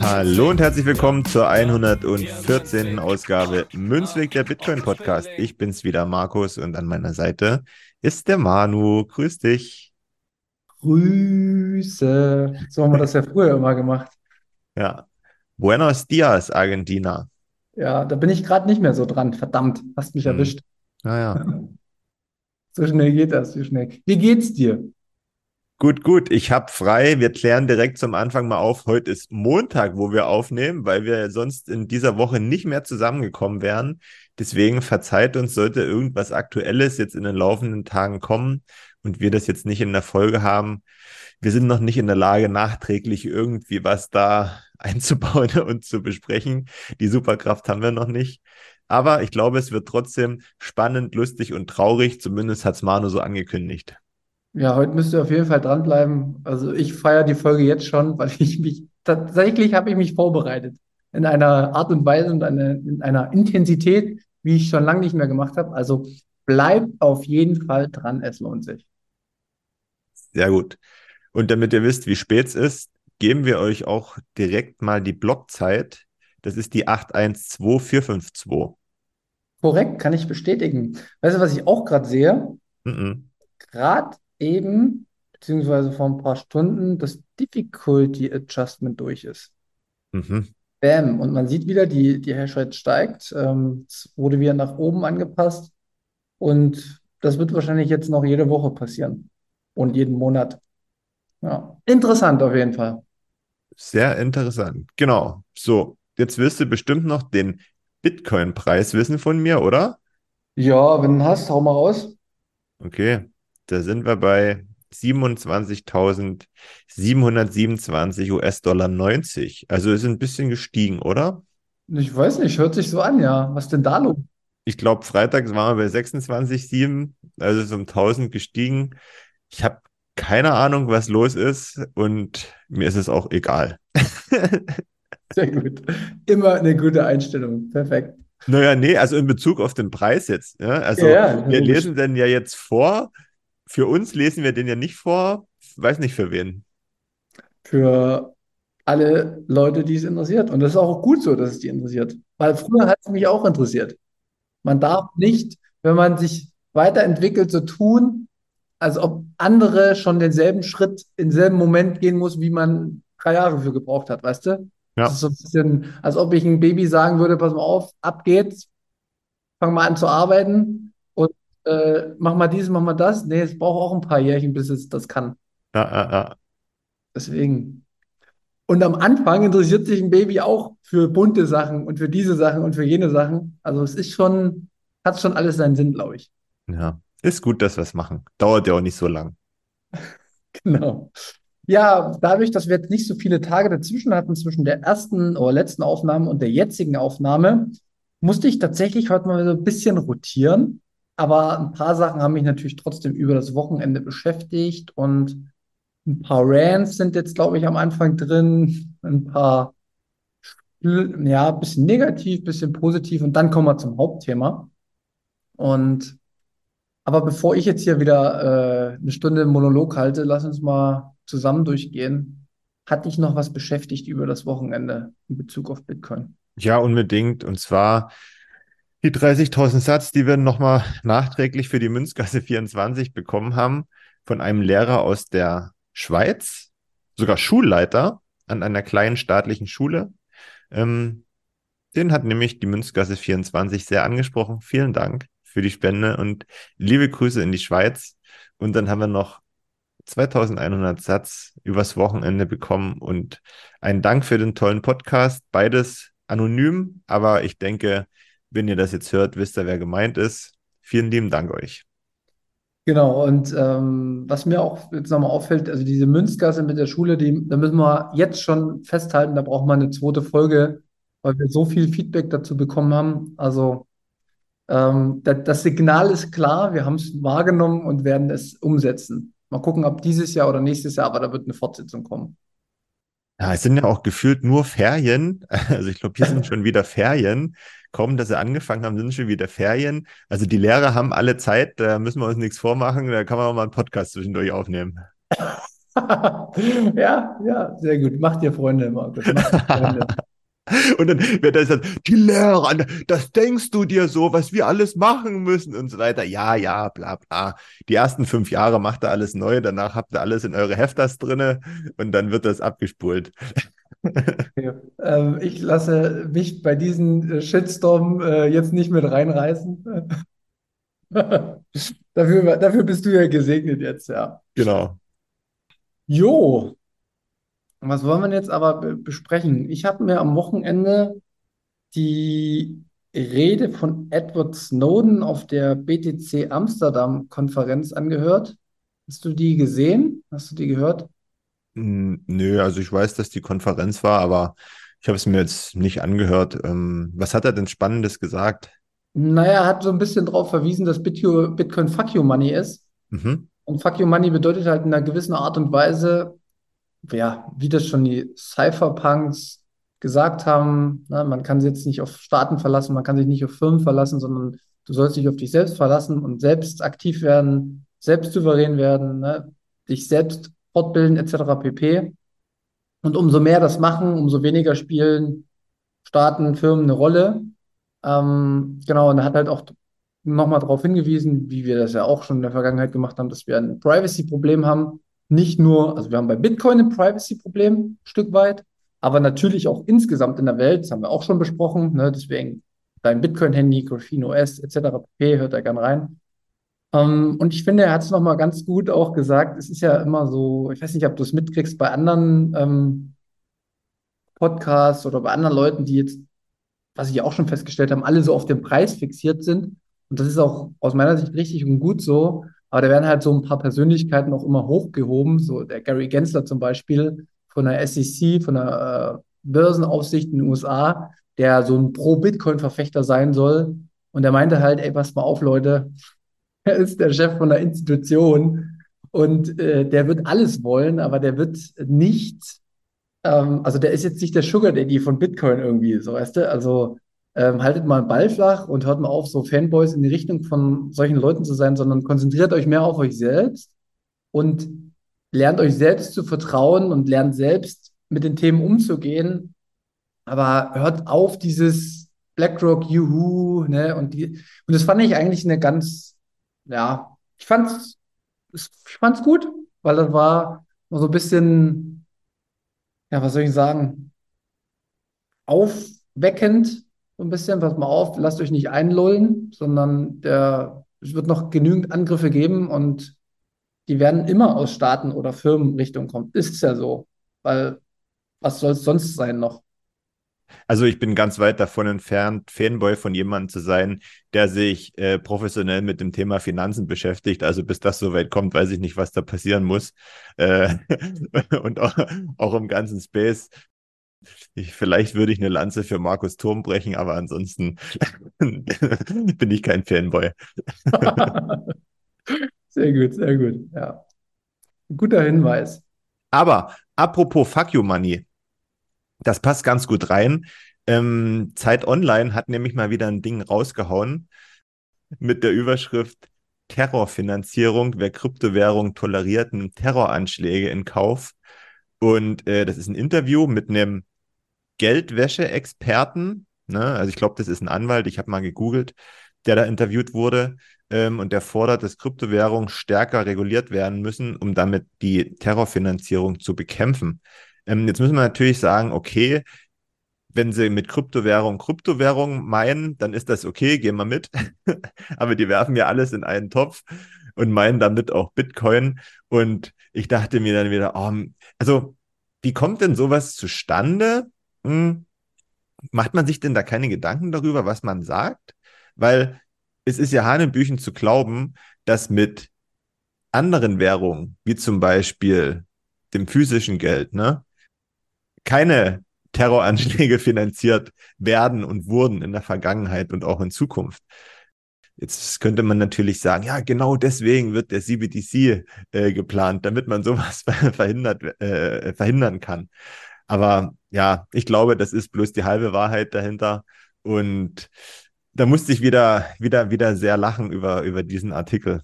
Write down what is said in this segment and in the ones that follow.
Hallo und herzlich willkommen zur 114. Ausgabe Münzweg der Bitcoin Podcast. Ich bin's wieder, Markus, und an meiner Seite ist der Manu. Grüß dich. Grüße. So haben wir das ja früher immer gemacht. Ja. Buenos dias, Argentina. Ja, da bin ich gerade nicht mehr so dran. Verdammt, hast mich Hm. erwischt. Naja. So schnell geht das, wie schnell. Wie geht's dir? Gut, gut. Ich habe frei. Wir klären direkt zum Anfang mal auf. Heute ist Montag, wo wir aufnehmen, weil wir sonst in dieser Woche nicht mehr zusammengekommen wären. Deswegen verzeiht uns, sollte irgendwas Aktuelles jetzt in den laufenden Tagen kommen und wir das jetzt nicht in der Folge haben. Wir sind noch nicht in der Lage, nachträglich irgendwie was da einzubauen und zu besprechen. Die Superkraft haben wir noch nicht. Aber ich glaube, es wird trotzdem spannend, lustig und traurig. Zumindest hat's Manu so angekündigt. Ja, heute müsst ihr auf jeden Fall dranbleiben. Also ich feiere die Folge jetzt schon, weil ich mich, tatsächlich habe ich mich vorbereitet. In einer Art und Weise und eine, in einer Intensität, wie ich schon lange nicht mehr gemacht habe. Also bleibt auf jeden Fall dran, es lohnt sich. Sehr gut. Und damit ihr wisst, wie spät es ist, geben wir euch auch direkt mal die Blockzeit. Das ist die 812452. Korrekt, kann ich bestätigen. Weißt du, was ich auch gerade sehe? Mhm. gerade eben, beziehungsweise vor ein paar Stunden, das Difficulty Adjustment durch ist. Mhm. Bam. Und man sieht wieder, die, die Hashrate steigt. Ähm, es wurde wieder nach oben angepasst. Und das wird wahrscheinlich jetzt noch jede Woche passieren. Und jeden Monat. Ja. Interessant auf jeden Fall. Sehr interessant. Genau. So, jetzt wirst du bestimmt noch den Bitcoin-Preis wissen von mir, oder? Ja, wenn du hast, hau mal raus. Okay, da sind wir bei 27.727 US-Dollar 90. Also ist ein bisschen gestiegen, oder? Ich weiß nicht, hört sich so an, ja. Was denn da los? Ich glaube, freitags waren wir bei 26,7, also ist um 1000 gestiegen. Ich habe keine Ahnung, was los ist und mir ist es auch egal. Sehr gut. Immer eine gute Einstellung. Perfekt. Naja, nee, also in Bezug auf den Preis jetzt. Ja? Also Ja, ja, wir lesen den ja jetzt vor. Für uns lesen wir den ja nicht vor. Weiß nicht für wen. für alle Leute, die es interessiert. Und das ist auch gut so, dass es die interessiert. Weil früher hat es mich auch interessiert. Man darf nicht, wenn man sich weiterentwickelt, so tun, als ob andere schon denselben Schritt im selben Moment gehen muss, wie man drei Jahre für gebraucht hat, weißt du? Ja. Das ist so ein bisschen, als ob ich ein Baby sagen würde, pass mal auf, ab geht's, fang mal an zu arbeiten äh, mach mal dies, mach mal das. Nee, es braucht auch ein paar Jährchen, bis es das kann. Ja, ja, ja. Deswegen. Und am Anfang interessiert sich ein Baby auch für bunte Sachen und für diese Sachen und für jene Sachen. Also es ist schon, hat schon alles seinen Sinn, glaube ich. Ja, ist gut, dass wir es machen. Dauert ja auch nicht so lang. Genau. Ja, dadurch, dass wir jetzt nicht so viele Tage dazwischen hatten, zwischen der ersten oder letzten Aufnahme und der jetzigen Aufnahme, musste ich tatsächlich heute mal so ein bisschen rotieren. Aber ein paar Sachen haben mich natürlich trotzdem über das Wochenende beschäftigt und ein paar Rants sind jetzt, glaube ich, am Anfang drin, ein paar, ja, ein bisschen negativ, ein bisschen positiv und dann kommen wir zum Hauptthema. Und aber bevor ich jetzt hier wieder äh, eine Stunde Monolog halte, lass uns mal zusammen durchgehen. Hat dich noch was beschäftigt über das Wochenende in Bezug auf Bitcoin? Ja, unbedingt. Und zwar die 30.000 Satz, die wir nochmal nachträglich für die Münzgasse 24 bekommen haben von einem Lehrer aus der Schweiz, sogar Schulleiter an einer kleinen staatlichen Schule. Ähm, den hat nämlich die Münzgasse 24 sehr angesprochen. Vielen Dank für die Spende und liebe Grüße in die Schweiz. Und dann haben wir noch 2100 Satz übers Wochenende bekommen und einen Dank für den tollen Podcast. Beides anonym, aber ich denke, wenn ihr das jetzt hört, wisst ihr, wer gemeint ist. Vielen lieben Dank euch. Genau, und ähm, was mir auch jetzt nochmal auffällt, also diese Münzgasse mit der Schule, die, da müssen wir jetzt schon festhalten, da braucht man eine zweite Folge, weil wir so viel Feedback dazu bekommen haben. Also ähm, da, das Signal ist klar, wir haben es wahrgenommen und werden es umsetzen. Mal gucken, ob dieses Jahr oder nächstes Jahr, aber da wird eine Fortsetzung kommen. Ja, es sind ja auch gefühlt nur Ferien. Also ich glaube, hier sind schon wieder Ferien. Kaum, dass sie angefangen haben, sind schon wieder Ferien. Also die Lehrer haben alle Zeit, da müssen wir uns nichts vormachen. Da kann man auch mal einen Podcast zwischendurch aufnehmen. ja, ja, sehr gut. Macht ihr Freunde, Markus. Macht ihr Freunde. Und dann wird das dann, die Lehrer, das denkst du dir so, was wir alles machen müssen und so weiter. Ja, ja, bla, bla. Die ersten fünf Jahre macht ihr alles neu, danach habt ihr alles in eure Heftas drinne und dann wird das abgespult. Ja. Ähm, ich lasse mich bei diesem äh, Shitstorm äh, jetzt nicht mit reinreißen. dafür, dafür bist du ja gesegnet jetzt, ja. Genau. Jo, was wollen wir jetzt aber besprechen? Ich habe mir am Wochenende die Rede von Edward Snowden auf der BTC Amsterdam-Konferenz angehört. Hast du die gesehen? Hast du die gehört? Nö, also ich weiß, dass die Konferenz war, aber ich habe es mir jetzt nicht angehört. Ähm, was hat er denn Spannendes gesagt? Naja, er hat so ein bisschen darauf verwiesen, dass Bitcoin Fuck You Money ist. Mhm. Und Fuck You Money bedeutet halt in einer gewissen Art und Weise, ja, wie das schon die Cypherpunks gesagt haben, ne, man kann sich jetzt nicht auf Staaten verlassen, man kann sich nicht auf Firmen verlassen, sondern du sollst dich auf dich selbst verlassen und selbst aktiv werden, selbst souverän werden, ne, dich selbst fortbilden etc. pp. Und umso mehr das machen, umso weniger spielen Staaten, Firmen eine Rolle. Ähm, genau, und er hat halt auch nochmal darauf hingewiesen, wie wir das ja auch schon in der Vergangenheit gemacht haben, dass wir ein Privacy-Problem haben nicht nur, also wir haben bei Bitcoin ein Privacy-Problem, Stück weit, aber natürlich auch insgesamt in der Welt, das haben wir auch schon besprochen, ne, deswegen dein Bitcoin-Handy, Graphene OS etc. pp. hört da gern rein. Ähm, und ich finde, er hat es nochmal ganz gut auch gesagt, es ist ja immer so, ich weiß nicht, ob du es mitkriegst bei anderen ähm, Podcasts oder bei anderen Leuten, die jetzt, was ich auch schon festgestellt haben, alle so auf den Preis fixiert sind. Und das ist auch aus meiner Sicht richtig und gut so. Aber da werden halt so ein paar Persönlichkeiten auch immer hochgehoben, so der Gary Gensler zum Beispiel von der SEC, von der äh, Börsenaufsicht in den USA, der so ein Pro-Bitcoin-Verfechter sein soll. Und er meinte halt, ey, pass mal auf, Leute, er ist der Chef von der Institution. Und äh, der wird alles wollen, aber der wird nicht, ähm, also der ist jetzt nicht der Sugar Daddy von Bitcoin irgendwie, so weißt du, also ähm, haltet mal einen Ball flach und hört mal auf, so Fanboys in die Richtung von solchen Leuten zu sein, sondern konzentriert euch mehr auf euch selbst und lernt euch selbst zu vertrauen und lernt selbst mit den Themen umzugehen. Aber hört auf dieses BlackRock, Juhu, ne? Und die, und das fand ich eigentlich eine ganz, ja, ich fand's, ich fand's gut, weil das war so ein bisschen, ja, was soll ich sagen, aufweckend so ein bisschen, pass mal auf, lasst euch nicht einlullen, sondern der, es wird noch genügend Angriffe geben und die werden immer aus Staaten oder Firmenrichtungen kommen. Ist ja so, weil was soll es sonst sein noch? Also ich bin ganz weit davon entfernt, Fanboy von jemandem zu sein, der sich äh, professionell mit dem Thema Finanzen beschäftigt. Also bis das so weit kommt, weiß ich nicht, was da passieren muss. Äh, und auch, auch im ganzen Space ich, vielleicht würde ich eine Lanze für Markus Turm brechen, aber ansonsten bin ich kein Fanboy. sehr gut, sehr gut. Ja. guter Hinweis. Aber apropos Fuck You Money, das passt ganz gut rein. Ähm, Zeit Online hat nämlich mal wieder ein Ding rausgehauen mit der Überschrift Terrorfinanzierung, wer Kryptowährung toleriert, nimmt Terroranschläge in Kauf. Und äh, das ist ein Interview mit einem Geldwäsche-Experten. Ne? Also ich glaube, das ist ein Anwalt, ich habe mal gegoogelt, der da interviewt wurde. Ähm, und der fordert, dass Kryptowährungen stärker reguliert werden müssen, um damit die Terrorfinanzierung zu bekämpfen. Ähm, jetzt müssen wir natürlich sagen, okay, wenn sie mit Kryptowährung Kryptowährung meinen, dann ist das okay, gehen wir mit. Aber die werfen ja alles in einen Topf und meinen damit auch Bitcoin. Und ich dachte mir dann wieder, oh, also wie kommt denn sowas zustande? Hm, macht man sich denn da keine Gedanken darüber, was man sagt? Weil es ist ja Hanebüchen zu glauben, dass mit anderen Währungen, wie zum Beispiel dem physischen Geld, ne, keine Terroranschläge finanziert werden und wurden in der Vergangenheit und auch in Zukunft. Jetzt könnte man natürlich sagen, ja, genau deswegen wird der CBDC äh, geplant, damit man sowas verhindert, äh, verhindern kann. Aber ja, ich glaube, das ist bloß die halbe Wahrheit dahinter. Und da musste ich wieder, wieder, wieder sehr lachen über, über diesen Artikel.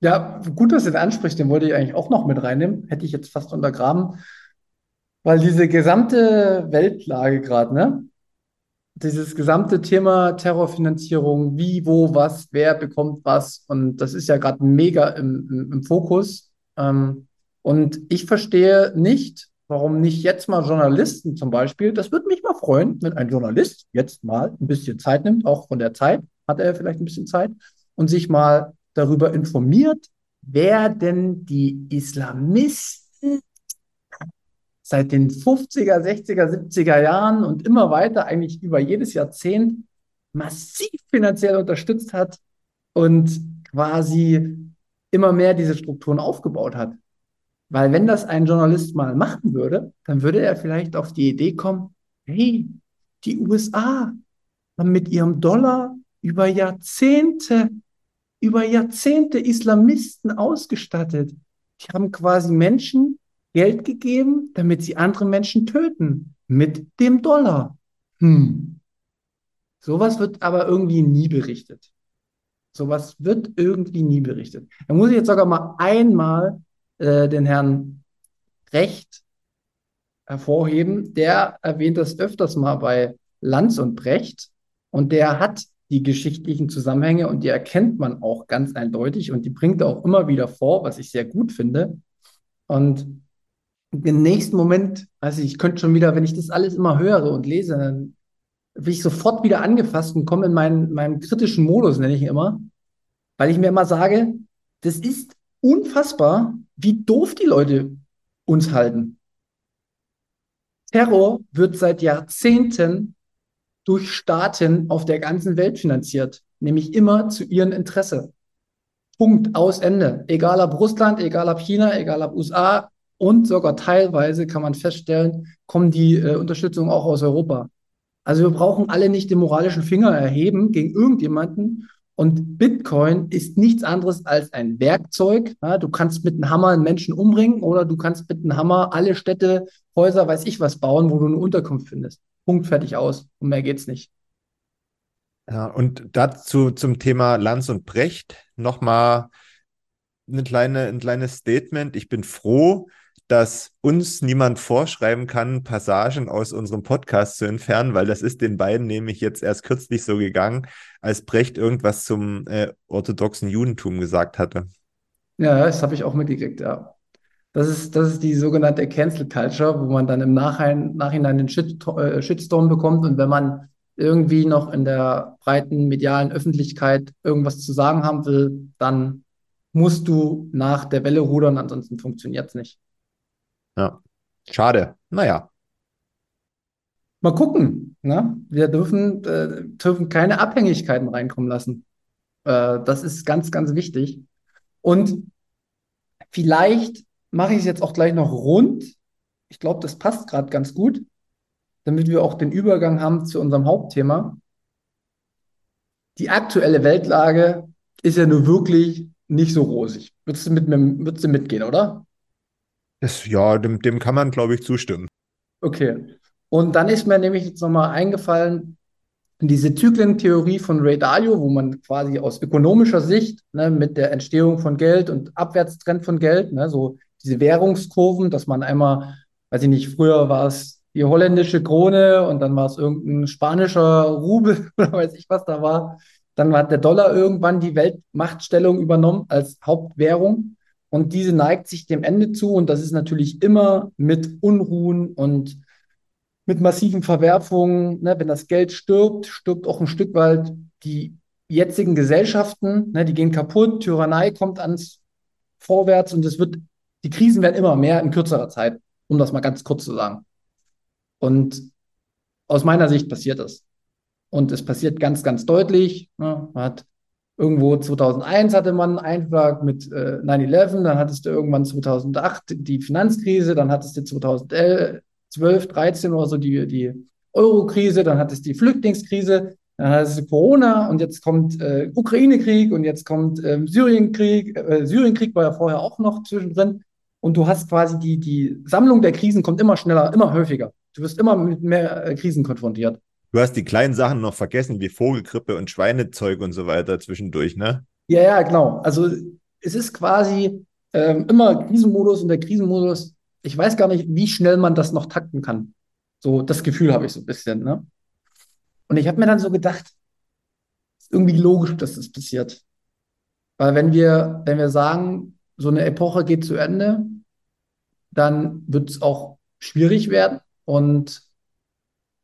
Ja, gut, dass du den ansprichst, den wollte ich eigentlich auch noch mit reinnehmen. Hätte ich jetzt fast untergraben. Weil diese gesamte Weltlage gerade, ne? Dieses gesamte Thema Terrorfinanzierung, wie, wo, was, wer bekommt was. Und das ist ja gerade mega im, im, im Fokus. Ähm, und ich verstehe nicht, warum nicht jetzt mal Journalisten zum Beispiel, das würde mich mal freuen, wenn ein Journalist jetzt mal ein bisschen Zeit nimmt, auch von der Zeit, hat er vielleicht ein bisschen Zeit, und sich mal darüber informiert, wer denn die Islamisten seit den 50er, 60er, 70er Jahren und immer weiter, eigentlich über jedes Jahrzehnt, massiv finanziell unterstützt hat und quasi immer mehr diese Strukturen aufgebaut hat. Weil wenn das ein Journalist mal machen würde, dann würde er vielleicht auf die Idee kommen, hey, die USA haben mit ihrem Dollar über Jahrzehnte, über Jahrzehnte Islamisten ausgestattet. Die haben quasi Menschen Geld gegeben, damit sie andere Menschen töten. Mit dem Dollar. Hm. Sowas wird aber irgendwie nie berichtet. Sowas wird irgendwie nie berichtet. Da muss ich jetzt sogar mal einmal äh, den Herrn Brecht hervorheben. Der erwähnt das öfters mal bei Lanz und Brecht und der hat die geschichtlichen Zusammenhänge und die erkennt man auch ganz eindeutig und die bringt er auch immer wieder vor, was ich sehr gut finde. Und im nächsten Moment, also ich könnte schon wieder, wenn ich das alles immer höre und lese, dann bin ich sofort wieder angefasst und komme in meinen, meinen kritischen Modus, nenne ich ihn immer, weil ich mir immer sage, das ist unfassbar, wie doof die Leute uns halten. Terror wird seit Jahrzehnten durch Staaten auf der ganzen Welt finanziert, nämlich immer zu ihrem Interesse. Punkt, aus Ende. Egal ob Russland, egal ob China, egal ob USA und sogar teilweise kann man feststellen, kommen die äh, Unterstützung auch aus Europa. Also wir brauchen alle nicht den moralischen Finger erheben gegen irgendjemanden und Bitcoin ist nichts anderes als ein Werkzeug. Ja, du kannst mit einem Hammer einen Menschen umbringen oder du kannst mit einem Hammer alle Städte, Häuser, weiß ich was bauen, wo du eine Unterkunft findest. Punkt, fertig aus. Und mehr geht's nicht. Ja, und dazu zum Thema Lanz und Brecht nochmal eine kleine, ein kleines Statement. Ich bin froh, dass uns niemand vorschreiben kann, Passagen aus unserem Podcast zu entfernen, weil das ist den beiden nämlich jetzt erst kürzlich so gegangen, als Brecht irgendwas zum äh, orthodoxen Judentum gesagt hatte. Ja, das habe ich auch mitgekriegt, ja. Das ist, das ist die sogenannte Cancel Culture, wo man dann im Nachhinein, Nachhinein den Shit, äh, Shitstorm bekommt und wenn man irgendwie noch in der breiten medialen Öffentlichkeit irgendwas zu sagen haben will, dann musst du nach der Welle rudern, ansonsten funktioniert es nicht. Ja, schade. Naja. Mal gucken. Ne? Wir dürfen, äh, dürfen keine Abhängigkeiten reinkommen lassen. Äh, das ist ganz, ganz wichtig. Und vielleicht mache ich es jetzt auch gleich noch rund. Ich glaube, das passt gerade ganz gut, damit wir auch den Übergang haben zu unserem Hauptthema. Die aktuelle Weltlage ist ja nur wirklich nicht so rosig. Würdest du, mit, würdest du mitgehen, oder? Das, ja, dem, dem kann man, glaube ich, zustimmen. Okay. Und dann ist mir nämlich jetzt nochmal eingefallen, diese Zyklentheorie von Ray Dalio, wo man quasi aus ökonomischer Sicht ne, mit der Entstehung von Geld und Abwärtstrend von Geld, ne, so diese Währungskurven, dass man einmal, weiß ich nicht, früher war es die holländische Krone und dann war es irgendein spanischer Rubel oder weiß ich was da war. Dann hat der Dollar irgendwann die Weltmachtstellung übernommen als Hauptwährung und diese neigt sich dem Ende zu und das ist natürlich immer mit Unruhen und mit massiven Verwerfungen. Ne? Wenn das Geld stirbt, stirbt auch ein Stück weit die jetzigen Gesellschaften, ne? die gehen kaputt, Tyrannei kommt ans Vorwärts und es wird, die Krisen werden immer mehr in kürzerer Zeit, um das mal ganz kurz zu sagen. Und aus meiner Sicht passiert das. Und es passiert ganz, ganz deutlich. Ne? Man hat irgendwo 2001 hatte man einen Einschlag mit äh, 9-11, dann hattest du irgendwann 2008 die Finanzkrise, dann hattest du 2011, 12, 13 oder so die, die Euro-Krise, dann hattest du die Flüchtlingskrise, dann hattest du Corona und jetzt kommt äh, Ukraine-Krieg und jetzt kommt ähm, Syrien-Krieg. Äh, Syrien-Krieg war ja vorher auch noch zwischendrin. Und du hast quasi die, die Sammlung der Krisen kommt immer schneller, immer häufiger. Du wirst immer mit mehr äh, Krisen konfrontiert. Du hast die kleinen Sachen noch vergessen, wie Vogelgrippe und Schweinezeug und so weiter zwischendurch, ne? Ja, ja, genau. Also es ist quasi ähm, immer Krisenmodus und der Krisenmodus, ich weiß gar nicht, wie schnell man das noch takten kann. So, das Gefühl habe ich so ein bisschen, ne? Und ich habe mir dann so gedacht, ist irgendwie logisch, dass das passiert. Weil wenn wir, wenn wir sagen, so eine Epoche geht zu Ende, dann wird es auch schwierig werden. Und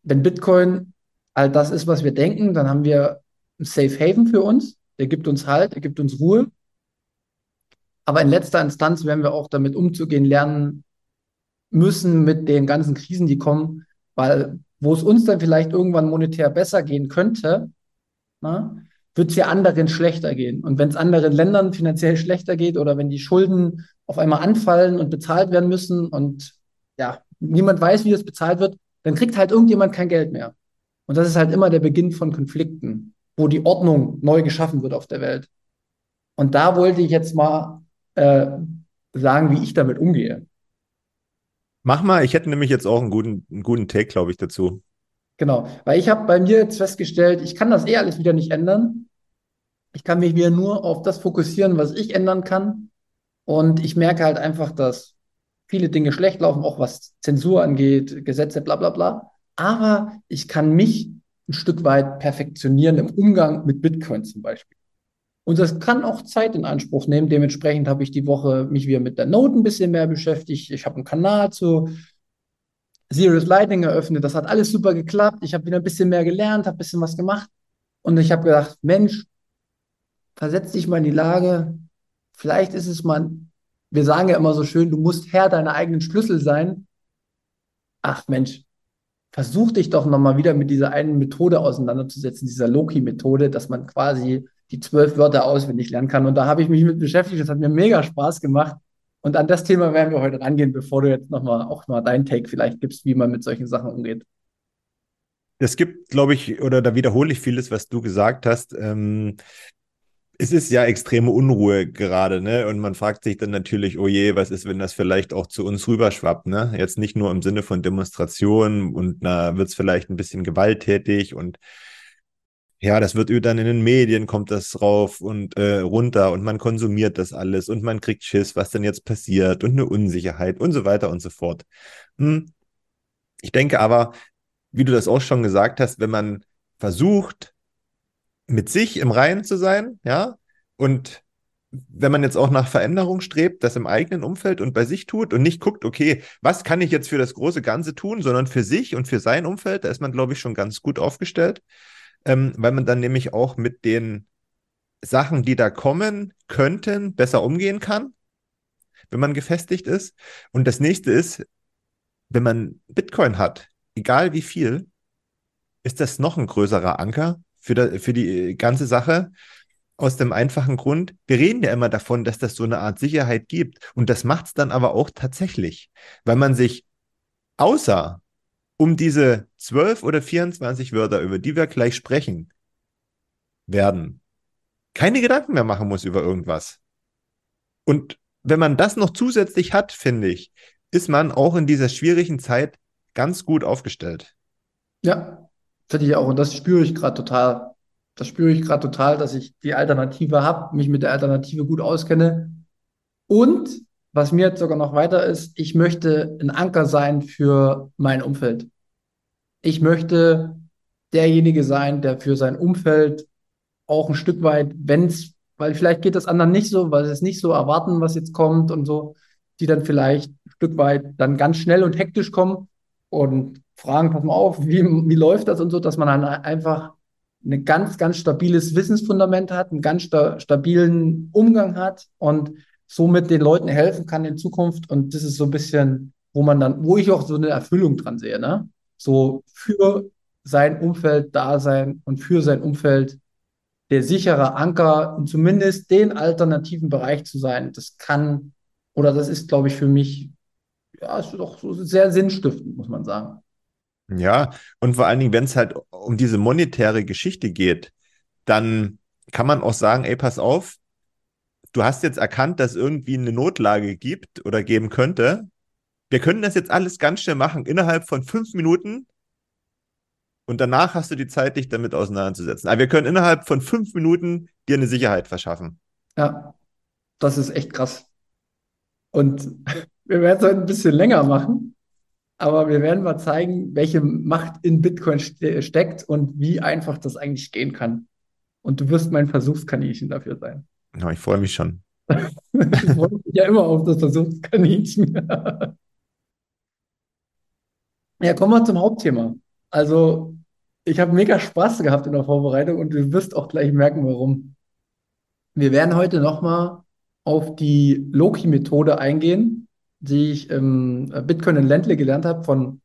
wenn Bitcoin all das ist, was wir denken, dann haben wir ein Safe Haven für uns. Der gibt uns Halt, der gibt uns Ruhe. Aber in letzter Instanz werden wir auch damit umzugehen lernen müssen mit den ganzen Krisen, die kommen, weil wo es uns dann vielleicht irgendwann monetär besser gehen könnte, wird es ja anderen schlechter gehen. Und wenn es anderen Ländern finanziell schlechter geht oder wenn die Schulden auf einmal anfallen und bezahlt werden müssen und ja, niemand weiß, wie das bezahlt wird, dann kriegt halt irgendjemand kein Geld mehr. Und das ist halt immer der Beginn von Konflikten, wo die Ordnung neu geschaffen wird auf der Welt. Und da wollte ich jetzt mal äh, sagen, wie ich damit umgehe. Mach mal, ich hätte nämlich jetzt auch einen guten, einen guten Take, glaube ich, dazu. Genau, weil ich habe bei mir jetzt festgestellt, ich kann das eh alles wieder nicht ändern. Ich kann mich wieder nur auf das fokussieren, was ich ändern kann. Und ich merke halt einfach, dass viele Dinge schlecht laufen, auch was Zensur angeht, Gesetze, bla bla bla. Aber ich kann mich ein Stück weit perfektionieren im Umgang mit Bitcoin zum Beispiel. Und das kann auch Zeit in Anspruch nehmen. Dementsprechend habe ich die Woche mich wieder mit der Note ein bisschen mehr beschäftigt. Ich habe einen Kanal zu Serious Lightning eröffnet. Das hat alles super geklappt. Ich habe wieder ein bisschen mehr gelernt, habe ein bisschen was gemacht. Und ich habe gedacht, Mensch, versetz dich mal in die Lage. Vielleicht ist es mal, wir sagen ja immer so schön, du musst Herr deiner eigenen Schlüssel sein. Ach Mensch, versuch dich doch nochmal wieder mit dieser einen Methode auseinanderzusetzen, dieser Loki-Methode, dass man quasi die zwölf Wörter auswendig lernen kann. Und da habe ich mich mit beschäftigt. Das hat mir mega Spaß gemacht. Und an das Thema werden wir heute rangehen, bevor du jetzt nochmal auch mal deinen Take vielleicht gibst, wie man mit solchen Sachen umgeht. Es gibt, glaube ich, oder da wiederhole ich vieles, was du gesagt hast. Ähm, es ist ja extreme Unruhe gerade, ne? Und man fragt sich dann natürlich, oh je, was ist, wenn das vielleicht auch zu uns rüberschwappt, ne? Jetzt nicht nur im Sinne von Demonstrationen und na, wird es vielleicht ein bisschen gewalttätig und ja, das wird dann in den Medien, kommt das rauf und äh, runter und man konsumiert das alles und man kriegt Schiss, was denn jetzt passiert und eine Unsicherheit und so weiter und so fort. Hm. Ich denke aber, wie du das auch schon gesagt hast, wenn man versucht, mit sich im Reinen zu sein, ja, und wenn man jetzt auch nach Veränderung strebt, das im eigenen Umfeld und bei sich tut und nicht guckt, okay, was kann ich jetzt für das große Ganze tun, sondern für sich und für sein Umfeld, da ist man, glaube ich, schon ganz gut aufgestellt ähm, weil man dann nämlich auch mit den Sachen, die da kommen könnten, besser umgehen kann, wenn man gefestigt ist. Und das nächste ist, wenn man Bitcoin hat, egal wie viel, ist das noch ein größerer Anker für, da, für die ganze Sache. Aus dem einfachen Grund, wir reden ja immer davon, dass das so eine Art Sicherheit gibt. Und das macht es dann aber auch tatsächlich, weil man sich außer um diese 12 oder 24 Wörter, über die wir gleich sprechen werden, keine Gedanken mehr machen muss über irgendwas. Und wenn man das noch zusätzlich hat, finde ich, ist man auch in dieser schwierigen Zeit ganz gut aufgestellt. Ja, finde ich auch. Und das spüre ich gerade total. Das spüre ich gerade total, dass ich die Alternative habe, mich mit der Alternative gut auskenne. Und was mir jetzt sogar noch weiter ist, ich möchte ein Anker sein für mein Umfeld ich möchte derjenige sein, der für sein Umfeld auch ein Stück weit, wenn es, weil vielleicht geht das anderen nicht so, weil sie es nicht so erwarten, was jetzt kommt und so, die dann vielleicht ein Stück weit dann ganz schnell und hektisch kommen und fragen, pass mal auf, wie, wie läuft das und so, dass man dann einfach ein ganz, ganz stabiles Wissensfundament hat, einen ganz sta stabilen Umgang hat und somit den Leuten helfen kann in Zukunft. Und das ist so ein bisschen, wo man dann, wo ich auch so eine Erfüllung dran sehe, ne? so für sein Umfeld da sein und für sein Umfeld der sichere Anker in zumindest den alternativen Bereich zu sein. Das kann oder das ist, glaube ich, für mich ja, ist doch so sehr sinnstiftend, muss man sagen. Ja, und vor allen Dingen, wenn es halt um diese monetäre Geschichte geht, dann kann man auch sagen, ey, pass auf, du hast jetzt erkannt, dass irgendwie eine Notlage gibt oder geben könnte. Wir können das jetzt alles ganz schnell machen, innerhalb von fünf Minuten. Und danach hast du die Zeit, dich damit auseinanderzusetzen. Aber wir können innerhalb von fünf Minuten dir eine Sicherheit verschaffen. Ja, das ist echt krass. Und wir werden es heute ein bisschen länger machen, aber wir werden mal zeigen, welche Macht in Bitcoin ste steckt und wie einfach das eigentlich gehen kann. Und du wirst mein Versuchskaninchen dafür sein. Ja, ich freue mich schon. ich freue mich ja immer auf das Versuchskaninchen. ja, kommen wir zum Hauptthema. Also, ich habe mega Spaß gehabt in der Vorbereitung und du wirst auch gleich merken, warum. Wir werden heute nochmal auf die Loki-Methode eingehen, die ich im Bitcoin in Ländle gelernt habe von,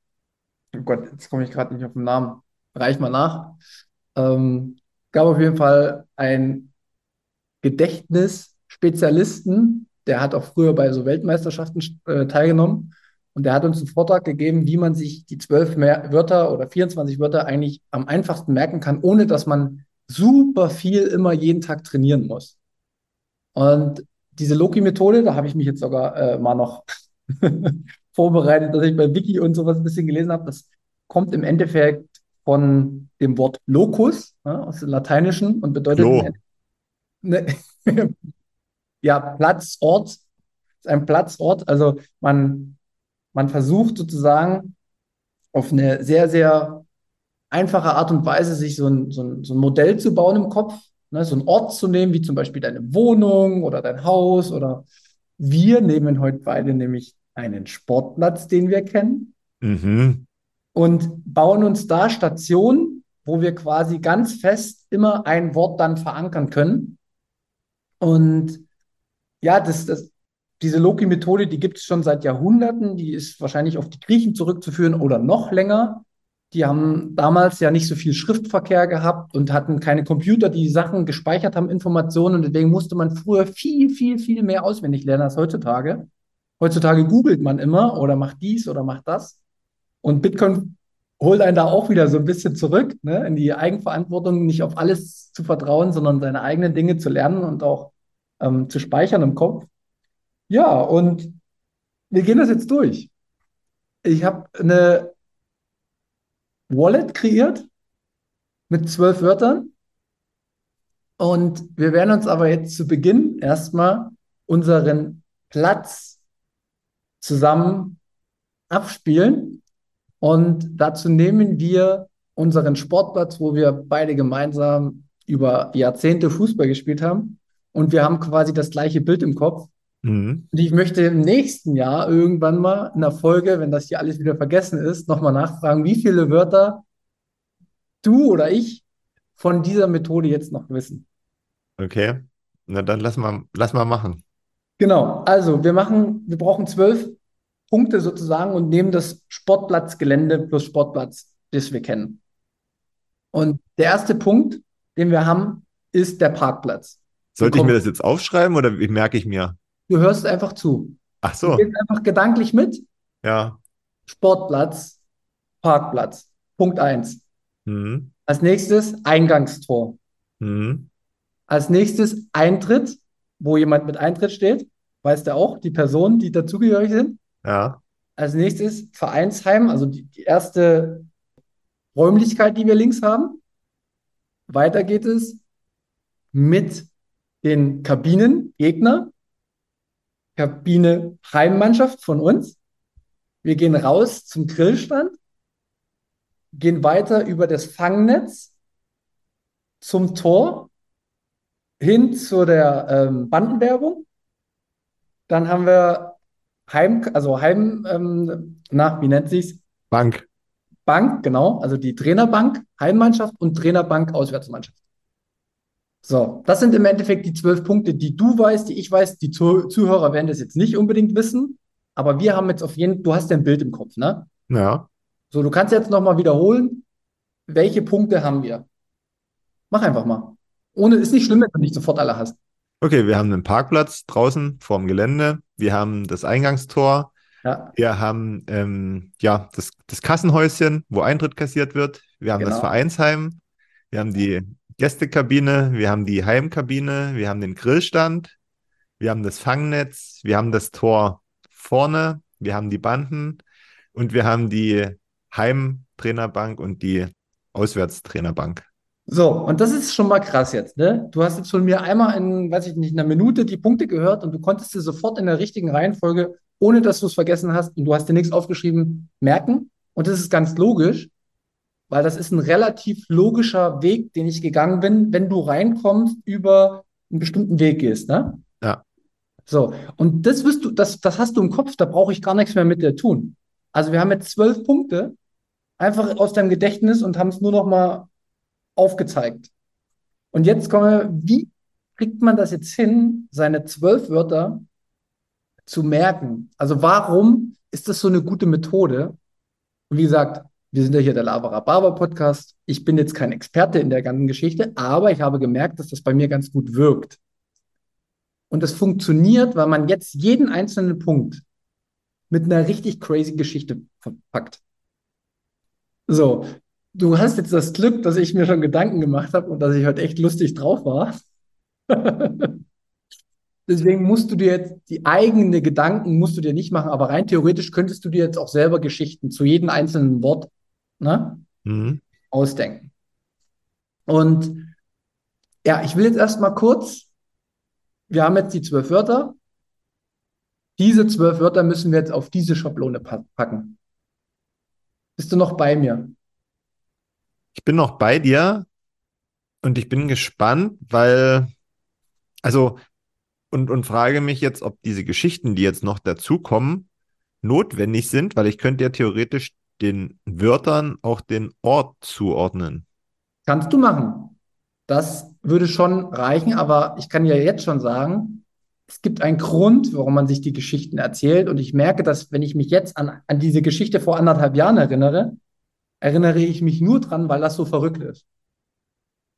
oh Gott, jetzt komme ich gerade nicht auf den Namen, reich mal nach. Ähm, gab auf jeden Fall einen Gedächtnisspezialisten, der hat auch früher bei so Weltmeisterschaften äh, teilgenommen und der hat uns einen Vortrag gegeben, wie man sich die zwölf Wörter oder 24 Wörter eigentlich am einfachsten merken kann, ohne dass man super viel immer jeden Tag trainieren muss. Und diese Loki-Methode, da habe ich mich jetzt sogar äh, mal noch vorbereitet, dass ich bei Wiki und sowas ein bisschen gelesen habe. Das kommt im Endeffekt von dem Wort Locus ja, aus dem Lateinischen und bedeutet ne, ja Platz, Ort, ist ein Platzort. Also man, man versucht sozusagen auf eine sehr, sehr einfache Art und Weise sich so ein, so ein, so ein Modell zu bauen im Kopf, ne, so einen Ort zu nehmen, wie zum Beispiel deine Wohnung oder dein Haus oder wir nehmen heute beide nämlich einen Sportplatz, den wir kennen, mhm. und bauen uns da Stationen, wo wir quasi ganz fest immer ein Wort dann verankern können. Und ja, das, das, diese Loki-Methode, die gibt es schon seit Jahrhunderten, die ist wahrscheinlich auf die Griechen zurückzuführen oder noch länger. Die haben damals ja nicht so viel Schriftverkehr gehabt und hatten keine Computer, die Sachen gespeichert haben, Informationen. Und deswegen musste man früher viel, viel, viel mehr auswendig lernen als heutzutage. Heutzutage googelt man immer oder macht dies oder macht das. Und Bitcoin holt einen da auch wieder so ein bisschen zurück, ne, in die Eigenverantwortung, nicht auf alles zu vertrauen, sondern seine eigenen Dinge zu lernen und auch ähm, zu speichern im Kopf. Ja, und wir gehen das jetzt durch. Ich habe eine Wallet kreiert mit zwölf Wörtern. Und wir werden uns aber jetzt zu Beginn erstmal unseren Platz zusammen abspielen. Und dazu nehmen wir unseren Sportplatz, wo wir beide gemeinsam über Jahrzehnte Fußball gespielt haben. Und wir haben quasi das gleiche Bild im Kopf. Mhm. Und ich möchte im nächsten Jahr irgendwann mal in der Folge, wenn das hier alles wieder vergessen ist, nochmal nachfragen, wie viele Wörter du oder ich von dieser Methode jetzt noch wissen. Okay, na dann lass mal, lass mal machen. Genau, also wir machen, wir brauchen zwölf Punkte sozusagen und nehmen das Sportplatzgelände plus Sportplatz, das wir kennen. Und der erste Punkt, den wir haben, ist der Parkplatz. Sollte ich mir das jetzt aufschreiben oder wie merke ich mir? Du hörst einfach zu. Ach so. Du gehst einfach gedanklich mit. Ja. Sportplatz, Parkplatz. Punkt 1. Mhm. Als nächstes Eingangstor. Mhm. Als nächstes Eintritt, wo jemand mit Eintritt steht. Weißt du auch, die Personen, die dazugehörig sind. Ja. Als nächstes Vereinsheim, also die, die erste Räumlichkeit, die wir links haben. Weiter geht es mit den Kabinen, Gegner. Kabine Heimmannschaft von uns. Wir gehen raus zum Grillstand, gehen weiter über das Fangnetz zum Tor hin zu der ähm, Bandenwerbung. Dann haben wir Heim, also Heim, ähm, nach, wie nennt sich's? Bank. Bank, genau, also die Trainerbank, Heimmannschaft und Trainerbank, Auswärtsmannschaft. So, das sind im Endeffekt die zwölf Punkte, die du weißt, die ich weiß. Die Zuh Zuhörer werden das jetzt nicht unbedingt wissen, aber wir haben jetzt auf jeden du hast ja ein Bild im Kopf, ne? Ja. So, du kannst jetzt nochmal wiederholen, welche Punkte haben wir? Mach einfach mal. Ohne ist nicht schlimm, wenn du nicht sofort alle hast. Okay, wir haben einen Parkplatz draußen vorm Gelände. Wir haben das Eingangstor. Ja, Wir haben ähm, ja das, das Kassenhäuschen, wo Eintritt kassiert wird. Wir haben das Genau. Vereinsheim. Wir haben die Gästekabine. Wir haben die Heimkabine. Wir haben den Grillstand. Wir haben das Fangnetz. Wir haben das Tor vorne. Wir haben die Banden. Und wir haben die Heimtrainerbank und die Auswärtstrainerbank. So, und das ist schon mal krass jetzt, ne? Du hast jetzt von mir einmal in, weiß ich nicht, einer Minute die Punkte gehört und du konntest dir sofort in der richtigen Reihenfolge, ohne dass du es vergessen hast und du hast dir nichts aufgeschrieben, merken. Und das ist ganz logisch, weil das ist ein relativ logischer Weg, den ich gegangen bin, wenn du reinkommst, über einen bestimmten Weg gehst, ne? Ja. So, und das wirst du, das, das hast du im Kopf, da brauche ich gar nichts mehr mit dir tun. Also wir haben jetzt zwölf Punkte, einfach aus deinem Gedächtnis und haben es nur noch mal aufgezeigt. Und jetzt kommen wir, wie kriegt man das jetzt hin, seine zwölf Wörter zu merken? Also warum ist das so eine gute Methode? Und wie gesagt, wir sind ja hier der Labara Barber Podcast. Ich bin jetzt kein Experte in der ganzen Geschichte, aber ich habe gemerkt, dass das bei mir ganz gut wirkt. Und es funktioniert, weil man jetzt jeden einzelnen Punkt mit einer richtig crazy Geschichte verpackt. So, du hast jetzt das Glück, dass ich mir schon Gedanken gemacht habe und dass ich heute echt lustig drauf war. Deswegen musst du dir jetzt die eigenen Gedanken musst du dir nicht machen, aber rein theoretisch könntest du dir jetzt auch selber Geschichten zu jedem einzelnen Wort, ne, Mhm. ausdenken. Und ja, ich will jetzt erstmal kurz, wir haben jetzt die zwölf Wörter. Diese zwölf Wörter müssen wir jetzt auf diese Schablone pa packen. Bist du noch bei mir? Ich bin noch bei dir und ich bin gespannt, weil, also, und, und frage mich jetzt, ob diese Geschichten, die jetzt noch dazukommen, notwendig sind, weil ich könnte ja theoretisch den Wörtern auch den Ort zuordnen. Kannst du machen. Das würde schon reichen, aber ich kann ja jetzt schon sagen, es gibt einen Grund, warum man sich die Geschichten erzählt. Und ich merke, dass wenn ich mich jetzt an, an diese Geschichte vor anderthalb Jahren erinnere, erinnere ich mich nur dran, weil das so verrückt ist.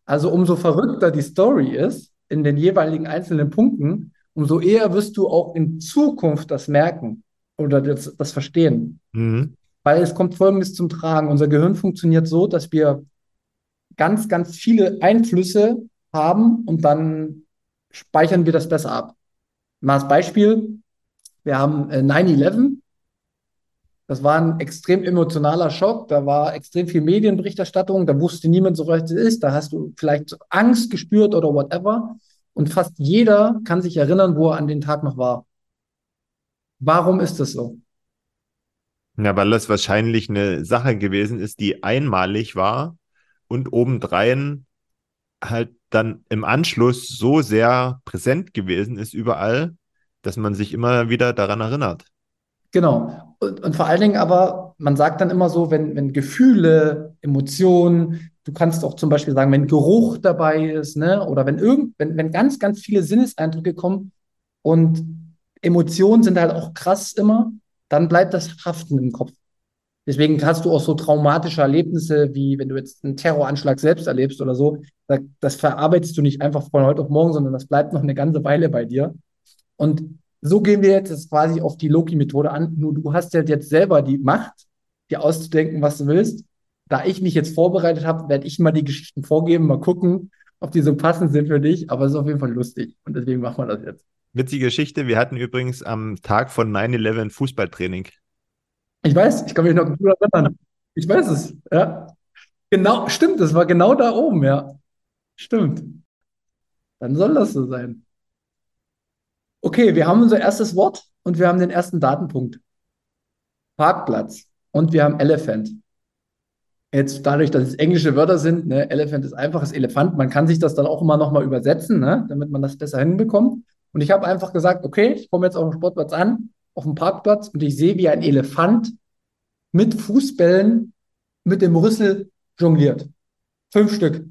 Also umso verrückter die Story ist in den jeweiligen einzelnen Punkten, umso eher wirst du auch in Zukunft das merken oder das, das verstehen. Mhm. Weil es kommt Folgendes zum Tragen. Unser Gehirn funktioniert so, dass wir ganz, ganz viele Einflüsse haben und dann speichern wir das besser ab. Mal als Beispiel, wir haben äh, 9-11. Das war ein extrem emotionaler Schock. Da war extrem viel Medienberichterstattung. Da wusste niemand so recht, was es ist. Da hast du vielleicht Angst gespürt oder whatever. Und fast jeder kann sich erinnern, wo er an den Tag noch war. Warum ist das so? Ja, weil das wahrscheinlich eine Sache gewesen ist, die einmalig war und obendrein halt dann im Anschluss so sehr präsent gewesen ist überall, dass man sich immer wieder daran erinnert. Genau. Und, und vor allen Dingen aber, man sagt dann immer so, wenn, wenn Gefühle, Emotionen, du kannst auch zum Beispiel sagen, wenn Geruch dabei ist, ne, oder wenn irgend, wenn, wenn ganz, ganz viele Sinneseindrücke kommen und Emotionen sind halt auch krass immer, dann bleibt das haften im Kopf. Deswegen hast du auch so traumatische Erlebnisse, wie wenn du jetzt einen Terroranschlag selbst erlebst oder so. Da, das verarbeitest du nicht einfach von heute auf morgen, sondern das bleibt noch eine ganze Weile bei dir. Und so gehen wir jetzt quasi auf die Loki-Methode an. Nur du hast ja jetzt selber die Macht, dir auszudenken, was du willst. Da ich mich jetzt vorbereitet habe, werde ich mal die Geschichten vorgeben, mal gucken, ob die so passend sind für dich. Aber es ist auf jeden Fall lustig. Und deswegen machen wir das jetzt. Witzige Geschichte, wir hatten übrigens am Tag von 9-11 Fußballtraining. Ich weiß, ich kann mich noch gut erinnern. Ich weiß es, ja. Genau, stimmt, das war genau da oben, ja. Stimmt. Dann soll das so sein. Okay, wir haben unser erstes Wort und wir haben den ersten Datenpunkt. Parkplatz und wir haben Elephant. Jetzt dadurch, dass es englische Wörter sind, ne, Elephant ist einfaches Elefant, man kann sich das dann auch immer nochmal übersetzen, ne, damit man das besser hinbekommt. Und ich habe einfach gesagt, okay, ich komme jetzt auf dem Sportplatz an, auf dem Parkplatz und ich sehe, wie ein Elefant mit Fußbällen mit dem Rüssel jongliert. Fünf Stück.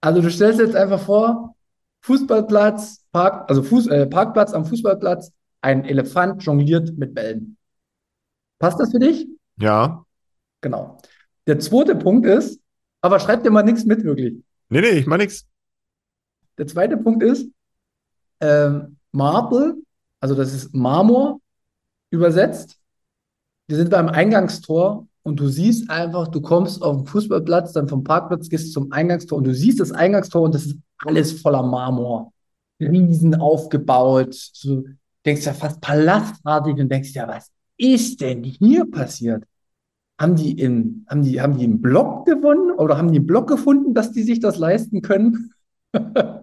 Also du stellst jetzt einfach vor, Fußballplatz, Park, also Fuß, äh, Parkplatz am Fußballplatz, ein Elefant jongliert mit Bällen. Passt das für dich? Ja. Genau. Der zweite Punkt ist, aber schreib dir mal nichts mit wirklich. Nee, nee, ich mach nix. Der zweite Punkt ist ähm, Marble, also das ist Marmor übersetzt. Wir sind beim Eingangstor und du siehst einfach, du kommst auf den Fußballplatz, dann vom Parkplatz gehst zum Eingangstor und du siehst das Eingangstor und das ist alles voller Marmor. Riesen aufgebaut, so denkst ja fast palastartig und denkst ja, was ist denn hier passiert? Haben die in, haben die, haben die einen Block gewonnen oder haben die einen Block gefunden, dass die sich das leisten können?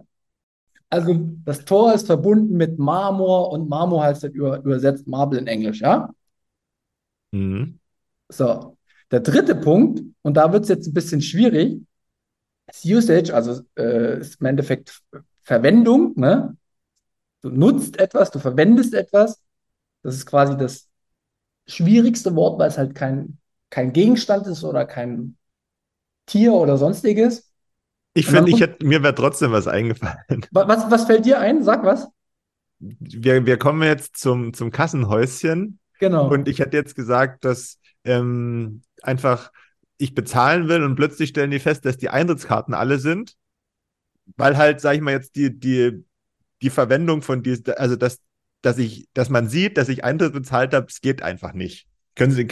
also das Tor ist verbunden mit Marmor und Marmor heißt halt über, übersetzt Marble in Englisch, ja? Mhm. So, der dritte Punkt, und da wird es jetzt ein bisschen schwierig, ist Usage, also äh, ist im Endeffekt Verwendung, ne? Du nutzt etwas, du verwendest etwas. Das ist quasi das schwierigste Wort, weil es halt kein, kein Gegenstand ist oder kein Tier oder sonstiges. Ich finde, ich hätte, mir wäre trotzdem was eingefallen. Was, was fällt dir ein? Sag was. Wir, wir kommen jetzt zum, zum Kassenhäuschen. Genau. Und ich hätte jetzt gesagt, dass ähm, einfach ich bezahlen will und plötzlich stellen die fest, dass die Eintrittskarten alle sind, weil halt, sag ich mal, jetzt die, die, die Verwendung von diesen, also dass, dass ich, dass man sieht, dass ich Eintritt bezahlt habe, es geht einfach nicht. Können Sie,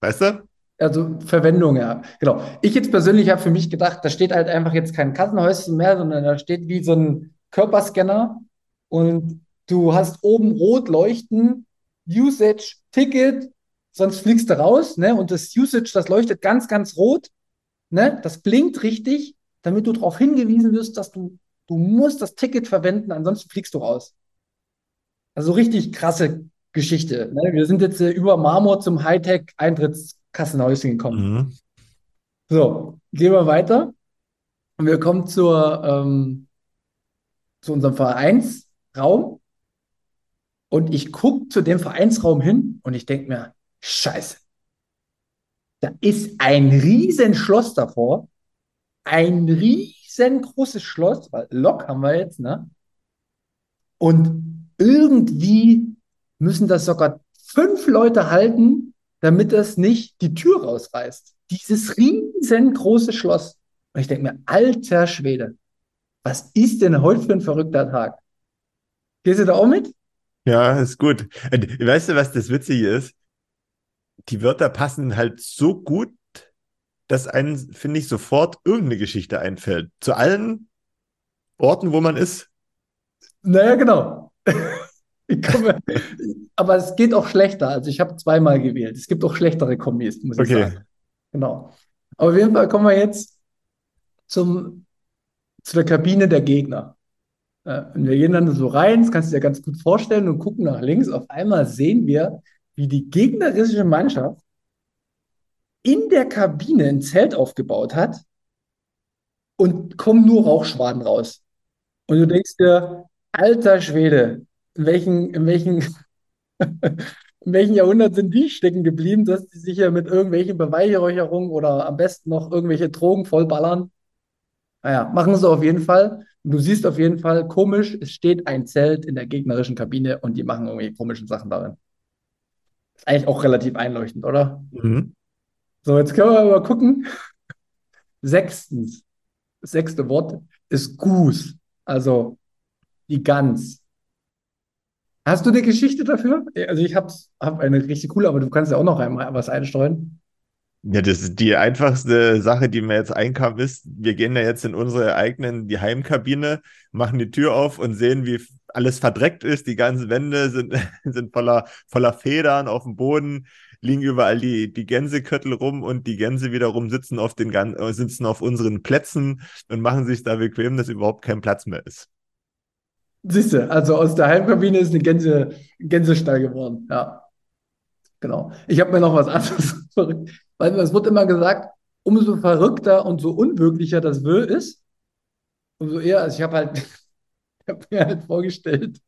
weißt du? Also Verwendung, ja. Genau. Ich jetzt persönlich habe für mich gedacht, da steht halt einfach jetzt kein Kassenhäuschen mehr, sondern da steht wie so ein Körperscanner und du hast oben rot leuchten, Usage, Ticket, sonst fliegst du raus, ne? Und das Usage, das leuchtet ganz, ganz rot, ne? Das blinkt richtig, damit du darauf hingewiesen wirst, dass du, du musst das Ticket verwenden, ansonsten fliegst du raus. Also richtig krasse Geschichte. Ne? Wir sind jetzt äh, über Marmor zum Hightech-Eintrittskassenhäuschen gekommen. Mhm. So, gehen wir weiter. Und wir kommen zur, ähm, zu unserem Vereinsraum. Und ich gucke zu dem Vereinsraum hin und ich denke mir, Scheiße. Da ist ein Riesenschloss davor. Ein riesengroßes Schloss, weil Lok haben wir jetzt, ne? Und irgendwie müssen das sogar fünf Leute halten, damit das nicht die Tür rausreißt. Dieses riesengroße Schloss. Und ich denke mir, alter Schwede, was ist denn heute für ein verrückter Tag? Gehst du da auch mit? Ja, ist gut. Weißt du, was das Witzige ist? die Wörter passen halt so gut, dass einem, finde ich, sofort irgendeine Geschichte einfällt. Zu allen Orten, wo man ist. Naja, genau. Komme, aber es geht auch schlechter. Also ich habe zweimal gewählt. Es gibt auch schlechtere Kombis, muss okay. ich sagen. Genau. Aber auf jeden Fall kommen wir jetzt zum, zu der Kabine der Gegner. Äh, wir gehen dann so rein, das kannst du dir ganz gut vorstellen, und gucken nach links. Auf einmal sehen wir, wie die gegnerische Mannschaft in der Kabine ein Zelt aufgebaut hat und kommen nur Rauchschwaden raus. Und du denkst dir, alter Schwede, in welchen, in welchen, in welchen Jahrhundert sind die stecken geblieben, dass die sich ja mit irgendwelchen Beweihräucherungen oder am besten noch irgendwelche Drogen vollballern? Naja, machen sie auf jeden Fall. Und du siehst auf jeden Fall komisch, es steht ein Zelt in der gegnerischen Kabine und die machen irgendwelche komischen Sachen darin. Ist eigentlich auch relativ einleuchtend, oder? Mhm. So, jetzt können wir mal gucken. Sechstens, das sechste Wort ist Goose, also die Gans. Hast du eine Geschichte dafür? Also ich habe hab eine richtig coole, aber du kannst ja auch noch einmal was einstreuen. Ja, das ist die einfachste Sache, die mir jetzt einkam, ist, wir gehen ja jetzt in unsere eigenen, die Heimkabine, machen die Tür auf und sehen, wie alles verdreckt ist, die ganzen Wände sind, sind voller, voller Federn auf dem Boden, liegen überall die, die Gänseköttel rum und die Gänse wiederum sitzen auf den äh, sitzen auf unseren Plätzen und machen sich da bequem, dass überhaupt kein Platz mehr ist. Siehst du, also aus der Heimkabine ist eine Gänse, Gänsestall geworden, ja. Genau. Ich habe mir noch was anderes verrückt, weil es wird immer gesagt, umso verrückter und so unwirklicher das Will ist, umso eher, also ich habe halt ich habe mir halt vorgestellt,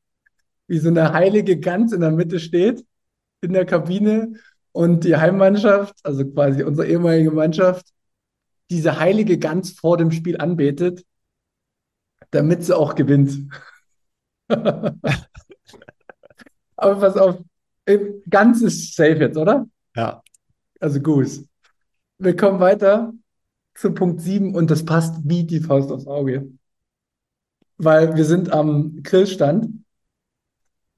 wie so eine heilige Gans in der Mitte steht, in der Kabine und die Heimmannschaft, also quasi unsere ehemalige Mannschaft, diese heilige Gans vor dem Spiel anbetet, damit sie auch gewinnt. Aber pass auf, Gans ist safe jetzt, oder? Ja. Also Goose. Wir kommen weiter zu Punkt 7 und das passt wie die Faust aufs Auge. weil wir sind am Grillstand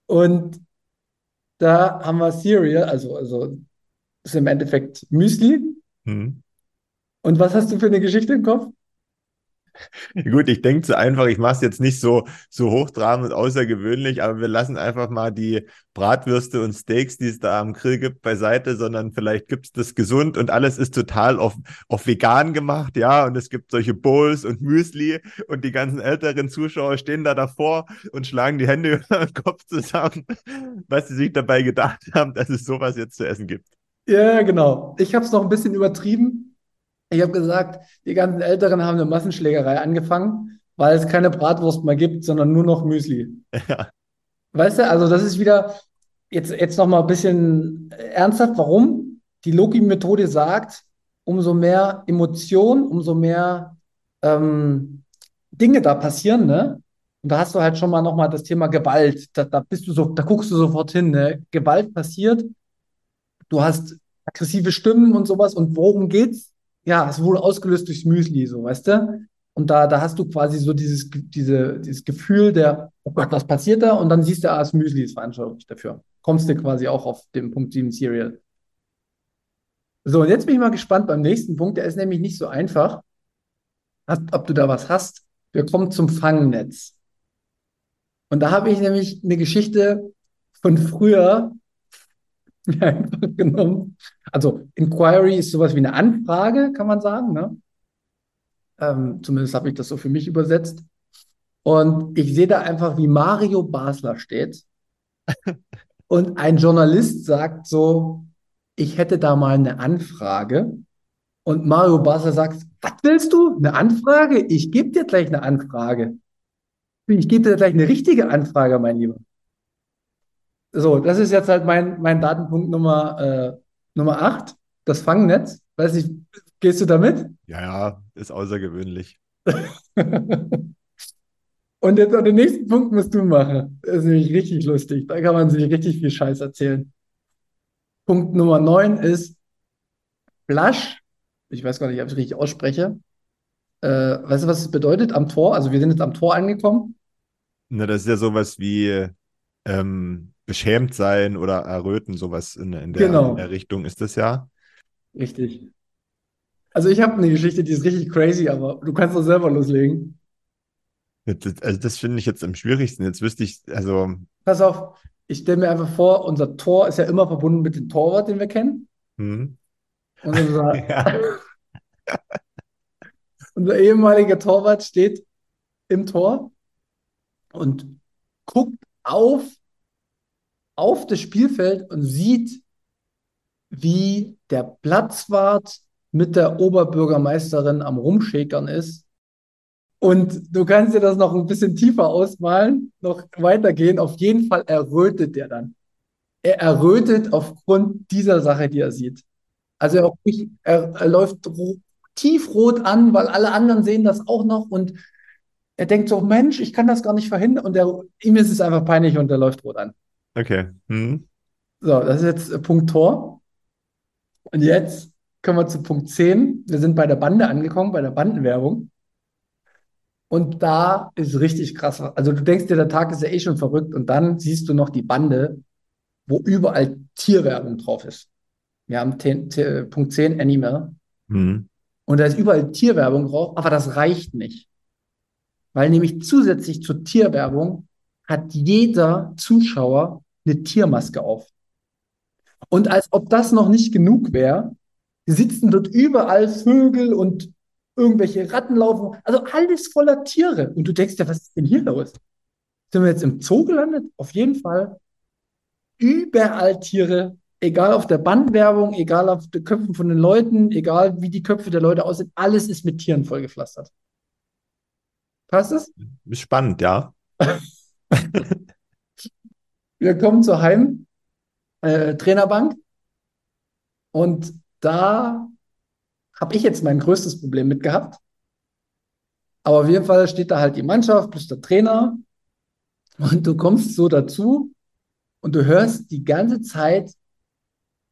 und da haben wir Cereal, also, also ist im Endeffekt Müsli. Hm. Und was hast du für eine Geschichte im Kopf? Gut, ich denke zu einfach, ich mache es jetzt nicht so, so hochtrabend und außergewöhnlich, aber wir lassen einfach mal die Bratwürste und Steaks, die es da am Grill gibt, beiseite, sondern vielleicht gibt es das gesund und alles ist total auf, auf vegan gemacht, ja, und es gibt solche Bowls und Müsli und die ganzen älteren Zuschauer stehen da davor und schlagen die Hände über den Kopf zusammen, was sie sich dabei gedacht haben, dass es sowas jetzt zu essen gibt. Ja, genau. Ich habe es noch ein bisschen übertrieben. Ich habe gesagt, die ganzen Älteren haben eine Massenschlägerei angefangen, weil es keine Bratwurst mehr gibt, sondern nur noch Müsli. Ja. Weißt du, also das ist wieder jetzt, jetzt noch mal ein bisschen ernsthaft. Warum? Die Loki-Methode sagt, umso mehr Emotion, umso mehr ähm, Dinge da passieren, ne? Und da hast du halt schon mal noch mal das Thema Gewalt. Da, da bist du so, da guckst du sofort hin, ne? Gewalt passiert. Du hast aggressive Stimmen und sowas. Und worum geht's? Ja, es wurde ausgelöst durchs Müsli, so, weißt du? Und da, da hast du quasi so dieses, diese, dieses Gefühl der, oh Gott, was passiert da? Und dann siehst du, ah, das Müsli ist verantwortlich dafür. Kommst du quasi auch auf den Punkt 7 Cereal. So, und jetzt bin ich mal gespannt beim nächsten Punkt. Der ist nämlich nicht so einfach, ob du da was hast. Wir kommen zum Fangnetz. Und da habe ich nämlich eine Geschichte von früher, einfach genommen. Also Inquiry ist sowas wie eine Anfrage, kann man sagen. Ne? Ähm, zumindest habe ich das so für mich übersetzt. Und ich sehe da einfach, wie Mario Basler steht. Und ein Journalist sagt so, ich hätte da mal eine Anfrage. Und Mario Basler sagt, was willst du? Eine Anfrage? Ich gebe dir gleich eine Anfrage. Ich gebe dir gleich eine richtige Anfrage, mein Lieber. So, das ist jetzt halt mein, mein Datenpunkt Nummer, äh, Nummer 8, das Fangnetz. Weiß nicht, gehst du damit? Ja, ja, ist außergewöhnlich. Und jetzt den nächsten Punkt musst du machen. Das ist nämlich richtig lustig. Da kann man sich richtig viel Scheiß erzählen. Punkt Nummer 9 ist Flash. Ich weiß gar nicht, ob ich es richtig ausspreche. Äh, weißt du, was es bedeutet? Am Tor. Also wir sind jetzt am Tor angekommen. Na, das ist ja sowas wie ähm, beschämt sein oder erröten, sowas in, in, der, Genau. in der Richtung ist das ja. Richtig. Also ich habe eine Geschichte, die ist richtig crazy, aber du kannst doch selber loslegen. Das, also das finde ich jetzt am schwierigsten. Jetzt wüsste ich, also, Pass auf, ich stelle mir einfach vor, unser Tor ist ja immer verbunden mit dem Torwart, den wir kennen. hm, Und unser, ja, unser ehemaliger Torwart steht im Tor und guckt auf, auf das Spielfeld und sieht, wie der Platzwart mit der Oberbürgermeisterin am Rumschäkern ist. Und du kannst dir das noch ein bisschen tiefer ausmalen, noch weitergehen. Auf jeden Fall errötet der dann. Er errötet aufgrund dieser Sache, die er sieht. Also er, er, er läuft ro- tiefrot an, weil alle anderen sehen das auch noch und er denkt so, Mensch, ich kann das gar nicht verhindern und der, ihm ist es einfach peinlich und er läuft rot an. Okay. Hm. So, das ist jetzt äh, Punkt Tor. Und jetzt kommen wir zu Punkt 10. Wir sind bei der Bande angekommen, bei der Bandenwerbung. Und da ist richtig krass. Also du denkst dir, der Tag ist ja eh schon verrückt und dann siehst du noch die Bande, wo überall Tierwerbung drauf ist. Wir haben 10, 10, Punkt 10 Animal Hm. und da ist überall Tierwerbung drauf, aber das reicht nicht. Weil nämlich zusätzlich zur Tierwerbung hat jeder Zuschauer eine Tiermaske auf. Und als ob das noch nicht genug wäre, sitzen dort überall Vögel und irgendwelche Ratten laufen. Also alles voller Tiere. Und du denkst dir, was ist denn hier los? Sind wir jetzt im Zoo gelandet? Auf jeden Fall. Überall Tiere, egal auf der Bandwerbung, egal auf den Köpfen von den Leuten, egal wie die Köpfe der Leute aussehen, alles ist mit Tieren vollgepflastert. Passt es? Spannend, ja. Wir kommen zur Heim äh, und da habe ich jetzt mein größtes Problem mit gehabt. Aber auf jeden Fall steht da halt die Mannschaft plus der Trainer und du kommst so dazu und du hörst die ganze Zeit,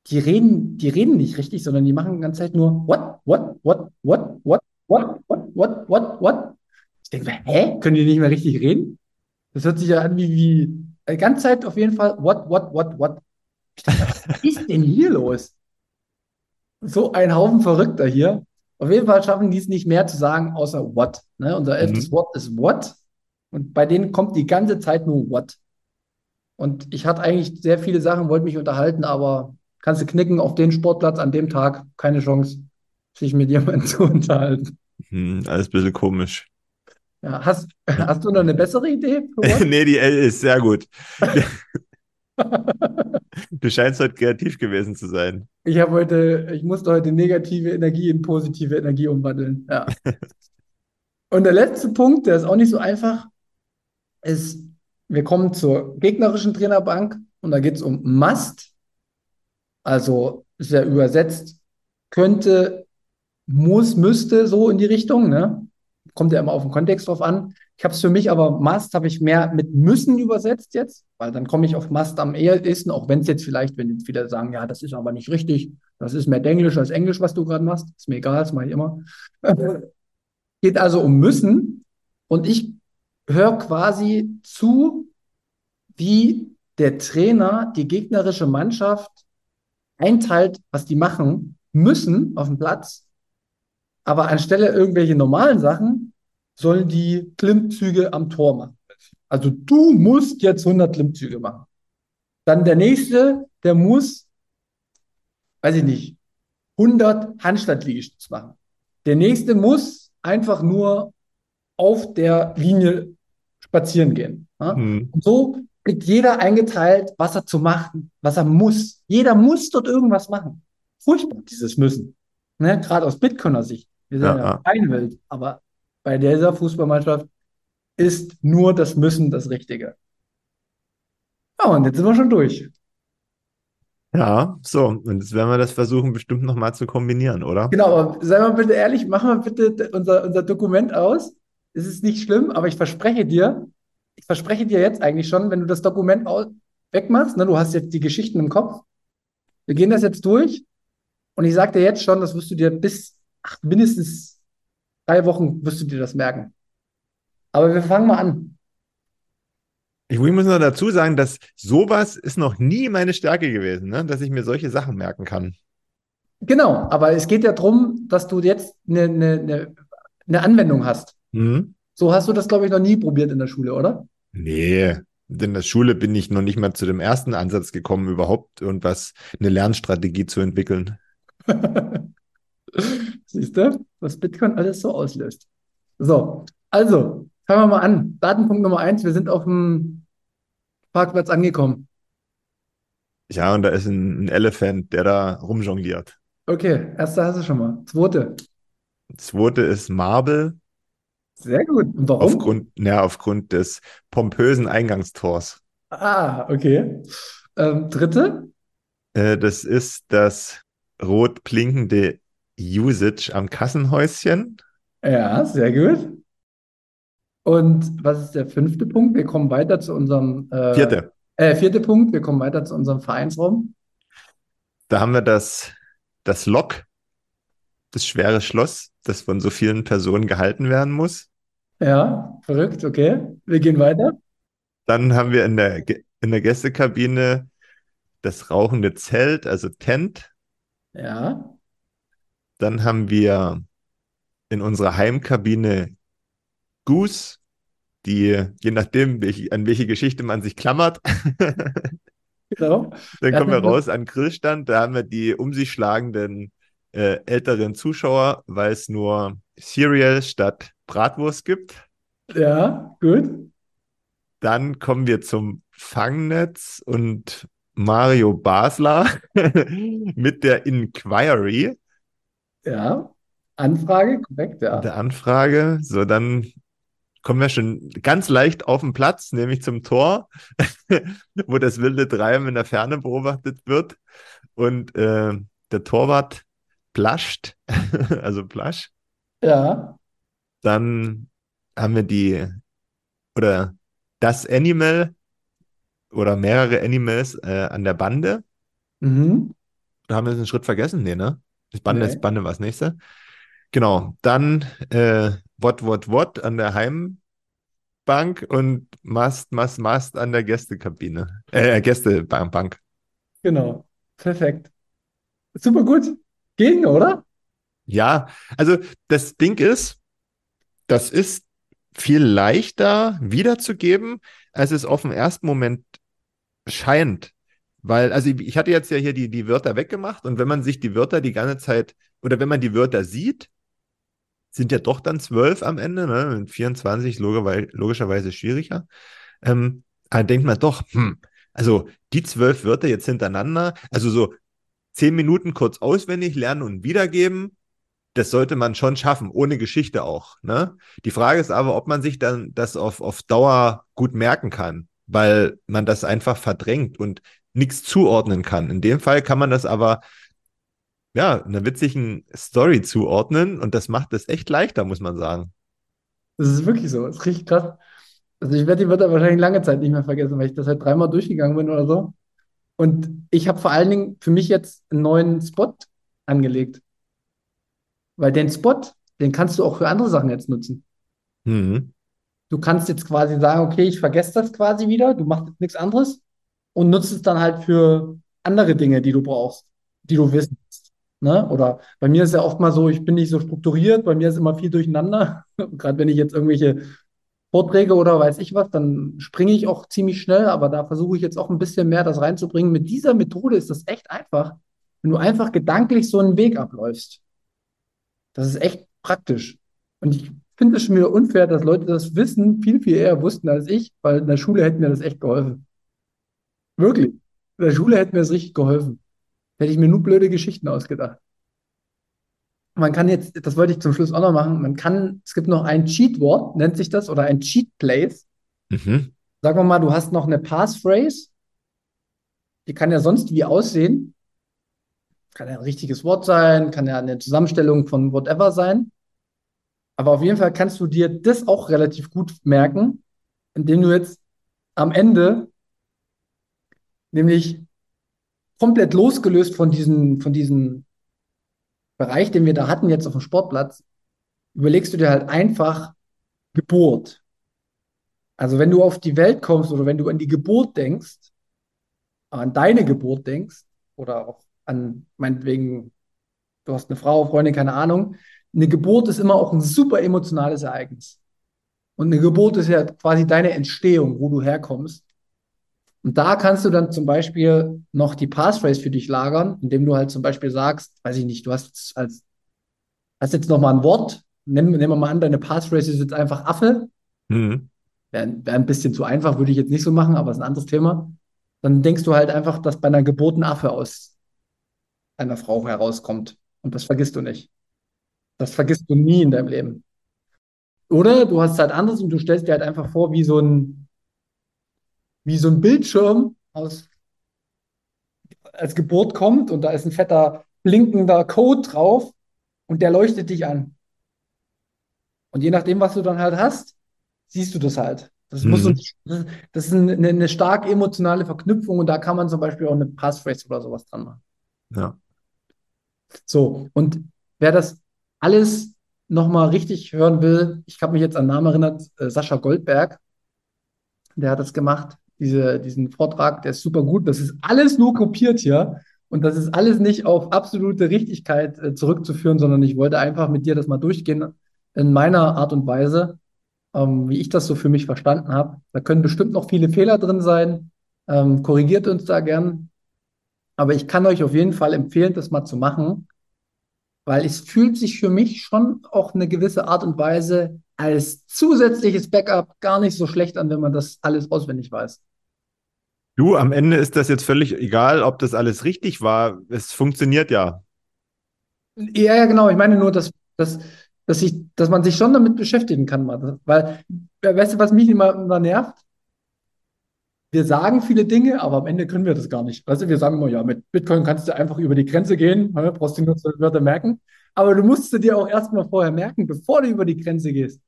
die reden, die reden nicht richtig, sondern die machen die ganze Zeit nur what, what, what, what, what, what, what, what, what, what. Ich denke mir, hä? Können die nicht mehr richtig reden? Das hört sich ja an wie, wie die ganze Zeit auf jeden Fall, what, what, what, what. Was ist denn hier los? So ein Haufen Verrückter hier. Auf jeden Fall schaffen die es nicht mehr zu sagen, außer what. Ne? Unser elftes Mhm. Wort ist what. Und bei denen kommt die ganze Zeit nur what. Und ich hatte eigentlich sehr viele Sachen, wollte mich unterhalten, aber kannst du knicken auf den Sportplatz an dem Tag, keine Chance, sich mit jemandem zu unterhalten. Hm, alles ein bisschen komisch. Ja, hast, hast du noch eine bessere Idee? Nee, die L ist sehr gut. Du scheinst heute kreativ gewesen zu sein. Ich habe heute, ich musste heute negative Energie in positive Energie umwandeln. Ja. Und der letzte Punkt, der ist auch nicht so einfach, ist, wir kommen zur gegnerischen Trainerbank und da geht es um must. Also ist ja übersetzt, könnte, muss, müsste, so in die Richtung, ne? Kommt ja immer auf den Kontext drauf an. Ich habe es für mich aber must habe ich mehr mit müssen übersetzt jetzt, weil dann komme ich auf must am ehesten, auch wenn es jetzt vielleicht, wenn jetzt wieder sagen, ja, das ist aber nicht richtig, das ist mehr Englisch als Englisch, was du gerade machst, ist mir egal, das mache ich immer. Geht also um müssen und ich höre quasi zu, wie der Trainer die gegnerische Mannschaft einteilt, was die machen müssen auf dem Platz, aber anstelle irgendwelche normalen Sachen sollen die Klimmzüge am Tor machen. Also du musst jetzt 100 Klimmzüge machen. Dann der nächste, der muss, weiß ich nicht, 100 Handstandliegestütze machen. Der nächste muss einfach nur auf der Linie spazieren gehen. Ja? Hm. Und so kriegt jeder eingeteilt, was er zu machen, was er muss. Jeder muss dort irgendwas machen. Furchtbar, dieses Müssen. Ne? Gerade aus Bitcoiner Sicht. Wir sind Ja, ja, Welt, aber bei dieser Fußballmannschaft ist nur das Müssen das Richtige. Ja, und jetzt sind wir schon durch. Ja, so. Und jetzt werden wir das versuchen, bestimmt nochmal zu kombinieren, oder? Genau, aber sei mal bitte ehrlich, mach mal bitte unser, unser Dokument aus. Es ist nicht schlimm, aber ich verspreche dir, ich verspreche dir jetzt eigentlich schon, wenn du das Dokument wegmachst, ne, du hast jetzt die Geschichten im Kopf. Wir gehen das jetzt durch und ich sage dir jetzt schon, das wirst du dir bis ach, mindestens drei Wochen wirst du dir das merken. Aber wir fangen mal an. Ich, muss noch dazu sagen, dass sowas ist noch nie meine Stärke gewesen, ne? dass ich mir solche Sachen merken kann. Genau, aber es geht ja darum, dass du jetzt eine, eine, eine, Anwendung hast. Hm? So hast du das, glaube ich, noch nie probiert in der Schule, oder? Nee, in der Schule bin ich noch nicht mal zu dem ersten Ansatz gekommen, überhaupt irgendwas, eine Lernstrategie zu entwickeln. Siehst du, was Bitcoin alles so auslöst. So, also, fangen wir mal an. Datenpunkt Nummer eins, wir sind auf dem Parkplatz angekommen. Ja, und da ist ein, ein Elefant, der da rumjongliert. Okay, erste hast du schon mal. Zweite, Zweite ist Marble sehr gut. Und warum? aufgrund, ja, aufgrund des pompösen Eingangstors. Ah, okay. Ähm, dritte, Äh, das ist das rot blinkende Usage am Kassenhäuschen. ja, sehr gut. Und was ist der fünfte Punkt? Wir kommen weiter zu unserem äh, Vierte, äh, vierte Punkt, wir kommen weiter zu unserem Vereinsraum. da haben wir das, das Lok, das schwere Schloss, das von so vielen Personen gehalten werden muss. Ja, verrückt, okay. Wir gehen weiter. Dann haben wir in der, in der Gästekabine das rauchende Zelt, also Tent. Ja, Dann haben wir in unserer Heimkabine Goose, die, je nachdem, welche, an welche Geschichte man sich klammert, genau. dann kommen wir raus an Grillstand. Da haben wir die um sich schlagenden äh, älteren Zuschauer, weil es nur Cereal statt Bratwurst gibt. Ja, gut. Dann kommen wir zum Fangnetz und Mario Basler mit der Inquiry Ja, Anfrage, korrekt, ja. der Anfrage. So, dann kommen wir schon ganz leicht auf den Platz, nämlich zum Tor, wo das wilde Treiben in der Ferne beobachtet wird. Und äh, der Torwart plascht, also plasch. Ja, Dann haben wir die oder das Animal oder mehrere Animals äh, an der Bande. mhm. Da haben wir jetzt einen Schritt vergessen, nee, ne? Das Bande Nee. ist Bande war das nächste. Genau. Dann äh, what, what, what an der Heimbank und must, must, must an der Gästekabine. Äh, Gästebank. Genau. Perfekt. Super gut. Ging, oder? Ja, also das Ding ist, das ist viel leichter wiederzugeben, als es auf den ersten Moment scheint. Weil, also ich hatte jetzt ja hier die, die Wörter weggemacht und wenn man sich die Wörter die ganze Zeit oder wenn man die Wörter sieht, sind ja doch dann zwölf am Ende, ne? 24 logischerweise schwieriger. Ähm, aber denkt man doch, hm, also die zwölf Wörter jetzt hintereinander, also so zehn Minuten kurz auswendig lernen und wiedergeben, das sollte man schon schaffen, ohne Geschichte auch. Ne? Die Frage ist aber, ob man sich dann das auf, auf Dauer gut merken kann, weil man das einfach verdrängt und nichts zuordnen kann. In dem Fall kann man das aber ja einer witzigen Story zuordnen und das macht es echt leichter, muss man sagen. Das ist wirklich so. Das ist richtig krass. Also ich werde die Wörter wahrscheinlich lange Zeit nicht mehr vergessen, weil ich das halt dreimal durchgegangen bin oder so. Und ich habe vor allen Dingen für mich jetzt einen neuen Spot angelegt. Weil den Spot, den kannst du auch für andere Sachen jetzt nutzen. Mhm. Du kannst jetzt quasi sagen, okay, ich vergesse das quasi wieder, du machst jetzt nichts anderes und nutzt es dann halt für andere Dinge, die du brauchst, die du wissen willst. Ne? Oder bei mir ist ja oft mal so, ich bin nicht so strukturiert, bei mir ist immer viel durcheinander. Gerade wenn ich jetzt irgendwelche Vorträge oder weiß ich was, dann springe ich auch ziemlich schnell, aber da versuche ich jetzt auch ein bisschen mehr das reinzubringen. Mit dieser Methode ist das echt einfach, wenn du einfach gedanklich so einen Weg abläufst. Das ist echt praktisch. Und ich finde es schon wieder unfair, dass Leute das Wissen viel, viel eher wussten als ich, weil in der Schule hätte mir das echt geholfen. Wirklich. In der Schule hätte mir das richtig geholfen. Hätte ich mir nur blöde Geschichten ausgedacht. Man kann jetzt, das wollte ich zum Schluss auch noch machen, man kann, es gibt noch ein Cheat-Wort, nennt sich das, oder ein Cheat-Place. Mhm. Sagen wir mal, du hast noch eine Passphrase, die kann ja sonst wie aussehen. Kann ja ein richtiges Wort sein, kann ja eine Zusammenstellung von whatever sein. Aber auf jeden Fall kannst du dir das auch relativ gut merken, indem du jetzt am Ende nämlich komplett losgelöst von diesem, von diesem Bereich, den wir da hatten jetzt auf dem Sportplatz, überlegst du dir halt einfach Geburt. Also wenn du auf die Welt kommst oder wenn du an die Geburt denkst, an deine Geburt denkst oder auch an meinetwegen, du hast eine Frau, Freundin, keine Ahnung, eine Geburt ist immer auch ein super emotionales Ereignis. Und eine Geburt ist ja quasi deine Entstehung, wo du herkommst. Und da kannst du dann zum Beispiel noch die Passphrase für dich lagern, indem du halt zum Beispiel sagst, weiß ich nicht, du hast jetzt als, hast jetzt noch mal ein Wort, nehmen, nehmen wir mal an, deine Passphrase ist jetzt einfach Affe. Mhm. Wäre wär ein bisschen zu einfach, würde ich jetzt nicht so machen, aber ist ein anderes Thema. Dann denkst du halt einfach, dass bei einer Geburt ein Affe aus einer Frau herauskommt. Und das vergisst du nicht. Das vergisst du nie in deinem Leben. Oder du hast halt anders und du stellst dir halt einfach vor, wie so ein, wie so ein Bildschirm aus, als Geburt kommt und da ist ein fetter blinkender Code drauf und der leuchtet dich an. Und je nachdem, was du dann halt hast, siehst du das halt. Das, mhm. nicht, das ist eine, eine stark emotionale Verknüpfung und da kann man zum Beispiel auch eine Passphrase oder sowas dran machen. Ja. So, und wer das alles nochmal richtig hören will, ich habe mich jetzt an Namen erinnert, äh, Sascha Goldberg, der hat das gemacht diese, diesen Vortrag, der ist super gut. Das ist alles nur kopiert hier. Und das ist alles nicht auf absolute Richtigkeit äh, zurückzuführen, sondern ich wollte einfach mit dir das mal durchgehen in meiner Art und Weise, ähm, wie ich das so für mich verstanden habe. Da können bestimmt noch viele Fehler drin sein. Ähm, korrigiert uns da gern. Aber ich kann euch auf jeden Fall empfehlen, das mal zu machen, weil es fühlt sich für mich schon auch eine gewisse Art und Weise als zusätzliches Backup gar nicht so schlecht an, wenn man das alles auswendig weiß. Du, am Ende ist das jetzt völlig egal, ob das alles richtig war. Es funktioniert ja. Ja, ja, genau. Ich meine nur, dass, dass, dass, ich, dass man sich schon damit beschäftigen kann. Weil, weißt du, was mich immer, immer nervt? Wir sagen viele Dinge, aber am Ende können wir das gar nicht. Weißt du, wir sagen immer, ja, mit Bitcoin kannst du einfach über die Grenze gehen, ne, brauchst du nur zwei Wörter merken. Aber du musst sie dir auch erstmal vorher merken, bevor du über die Grenze gehst.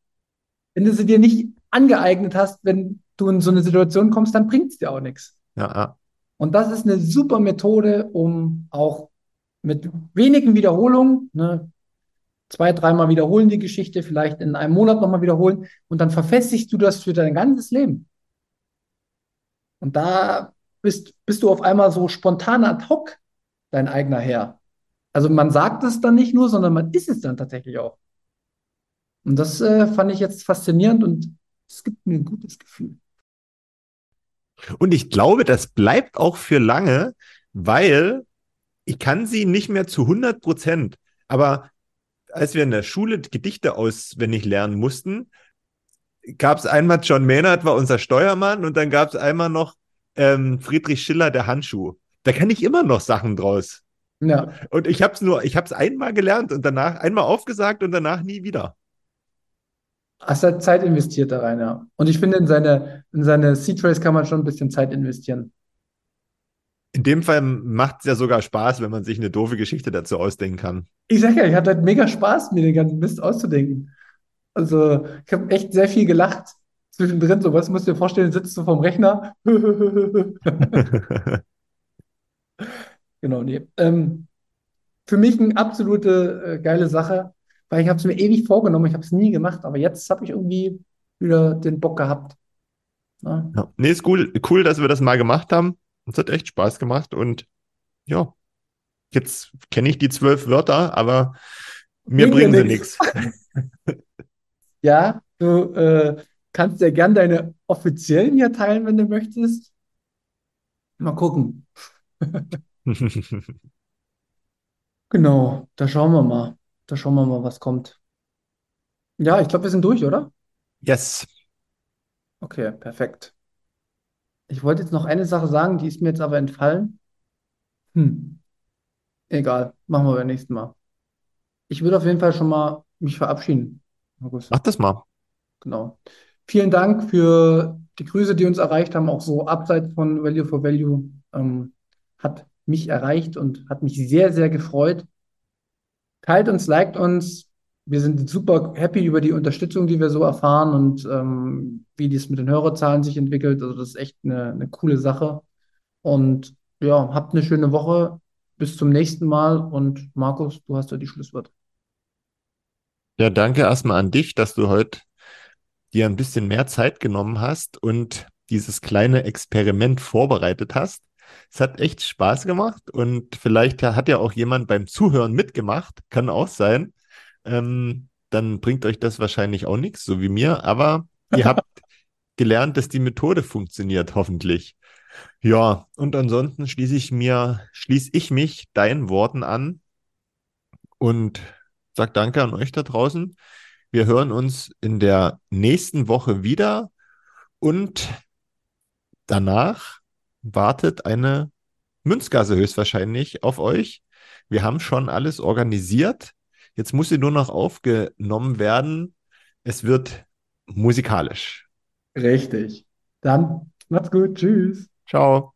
Wenn du sie dir nicht angeeignet hast, wenn du in so eine Situation kommst, dann bringt es dir auch nichts. Ja, ja. Und das ist eine super Methode, um auch mit wenigen Wiederholungen, ne, zwei, dreimal wiederholen die Geschichte, vielleicht in einem Monat nochmal wiederholen und dann verfestigst du das für dein ganzes Leben. Und da bist, bist du auf einmal so spontan ad hoc dein eigener Herr. Also man sagt es dann nicht nur, sondern man ist es dann tatsächlich auch. Und das äh, fand ich jetzt faszinierend und es gibt mir ein gutes Gefühl. Und ich glaube, das bleibt auch für lange, weil ich kann sie nicht mehr zu 100 Prozent, aber als wir in der Schule Gedichte auswendig lernen mussten, gab es einmal John Maynard war unser Steuermann und dann gab es einmal noch ähm, Friedrich Schiller der Handschuh. Da kann ich immer noch Sachen draus. Ja. Und ich habe es nur, ich habe es einmal gelernt und danach einmal aufgesagt und danach nie wieder. Hast halt Zeit investiert da rein, ja. Und ich finde, in seine, in seine C-Trace kann man schon ein bisschen Zeit investieren. In dem Fall macht es ja sogar Spaß, wenn man sich eine doofe Geschichte dazu ausdenken kann. Ich sag ja, ich hatte halt mega Spaß, mir den ganzen Mist auszudenken. Also, ich habe echt sehr viel gelacht zwischendrin. So, was musst du dir vorstellen, sitzt du vorm Rechner. genau, nee. Ähm, für mich eine absolute äh, geile Sache, weil ich habe es mir ewig vorgenommen, ich habe es nie gemacht, aber jetzt habe ich irgendwie wieder den Bock gehabt. Ja. ja. Nee, ist cool, cool, dass wir das mal gemacht haben. Es hat echt Spaß gemacht und ja, jetzt kenne ich die zwölf Wörter, aber mir bringen sie nichts. Ja, du äh, kannst ja gern deine offiziellen hier teilen, wenn du möchtest. Mal gucken. genau, da schauen wir mal. Da schauen wir mal, was kommt. Ja, ich glaube, wir sind durch, oder? Yes. Okay, perfekt. Ich wollte jetzt noch eine Sache sagen, die ist mir jetzt aber entfallen. Hm. Egal, machen wir beim nächsten Mal. Ich würde auf jeden Fall schon mal mich verabschieden. August. Mach das mal. Genau. Vielen Dank für die Grüße, die uns erreicht haben, auch so abseits von Value for Value. Ähm, hat mich erreicht und hat mich sehr, sehr gefreut. Teilt uns, liked uns. Wir sind super happy über die Unterstützung, die wir so erfahren und ähm, wie dies mit den Hörerzahlen sich entwickelt. Also das ist echt eine, eine coole Sache. Und ja, habt eine schöne Woche. Bis zum nächsten Mal. Und Markus, du hast ja die Schlusswort. Ja, danke erstmal an dich, dass du heute dir ein bisschen mehr Zeit genommen hast und dieses kleine Experiment vorbereitet hast. Es hat echt Spaß gemacht und vielleicht hat ja auch jemand beim Zuhören mitgemacht, kann auch sein. Ähm, dann bringt euch das wahrscheinlich auch nichts, so wie mir, aber ihr habt gelernt, dass die Methode funktioniert, hoffentlich. Ja, und ansonsten schließe ich mir, schließe ich mich deinen Worten an und sage danke an euch da draußen. Wir hören uns in der nächsten Woche wieder und danach wartet eine Münzgasse höchstwahrscheinlich auf euch. Wir haben schon alles organisiert. Jetzt muss sie nur noch aufgenommen werden. Es wird musikalisch. Richtig. Dann macht's gut. Tschüss. Ciao.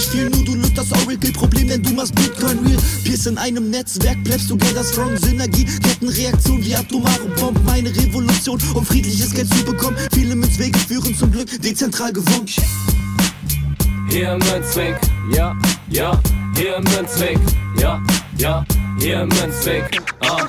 viel. Nur du löst das Oracle-Problem, denn du machst Bitcoin real. Pierce in einem Netzwerk, bleibst du together strong. Synergie, Kettenreaktion wie atomare Bomben. Meine Revolution, um friedliches Geld zu bekommen. Viele Münzwege führen zum Glück dezentral gewonnen. Hier Münzweg, ja, ja, hier Münzweg, ja, ja, hier Münzweg. Ah,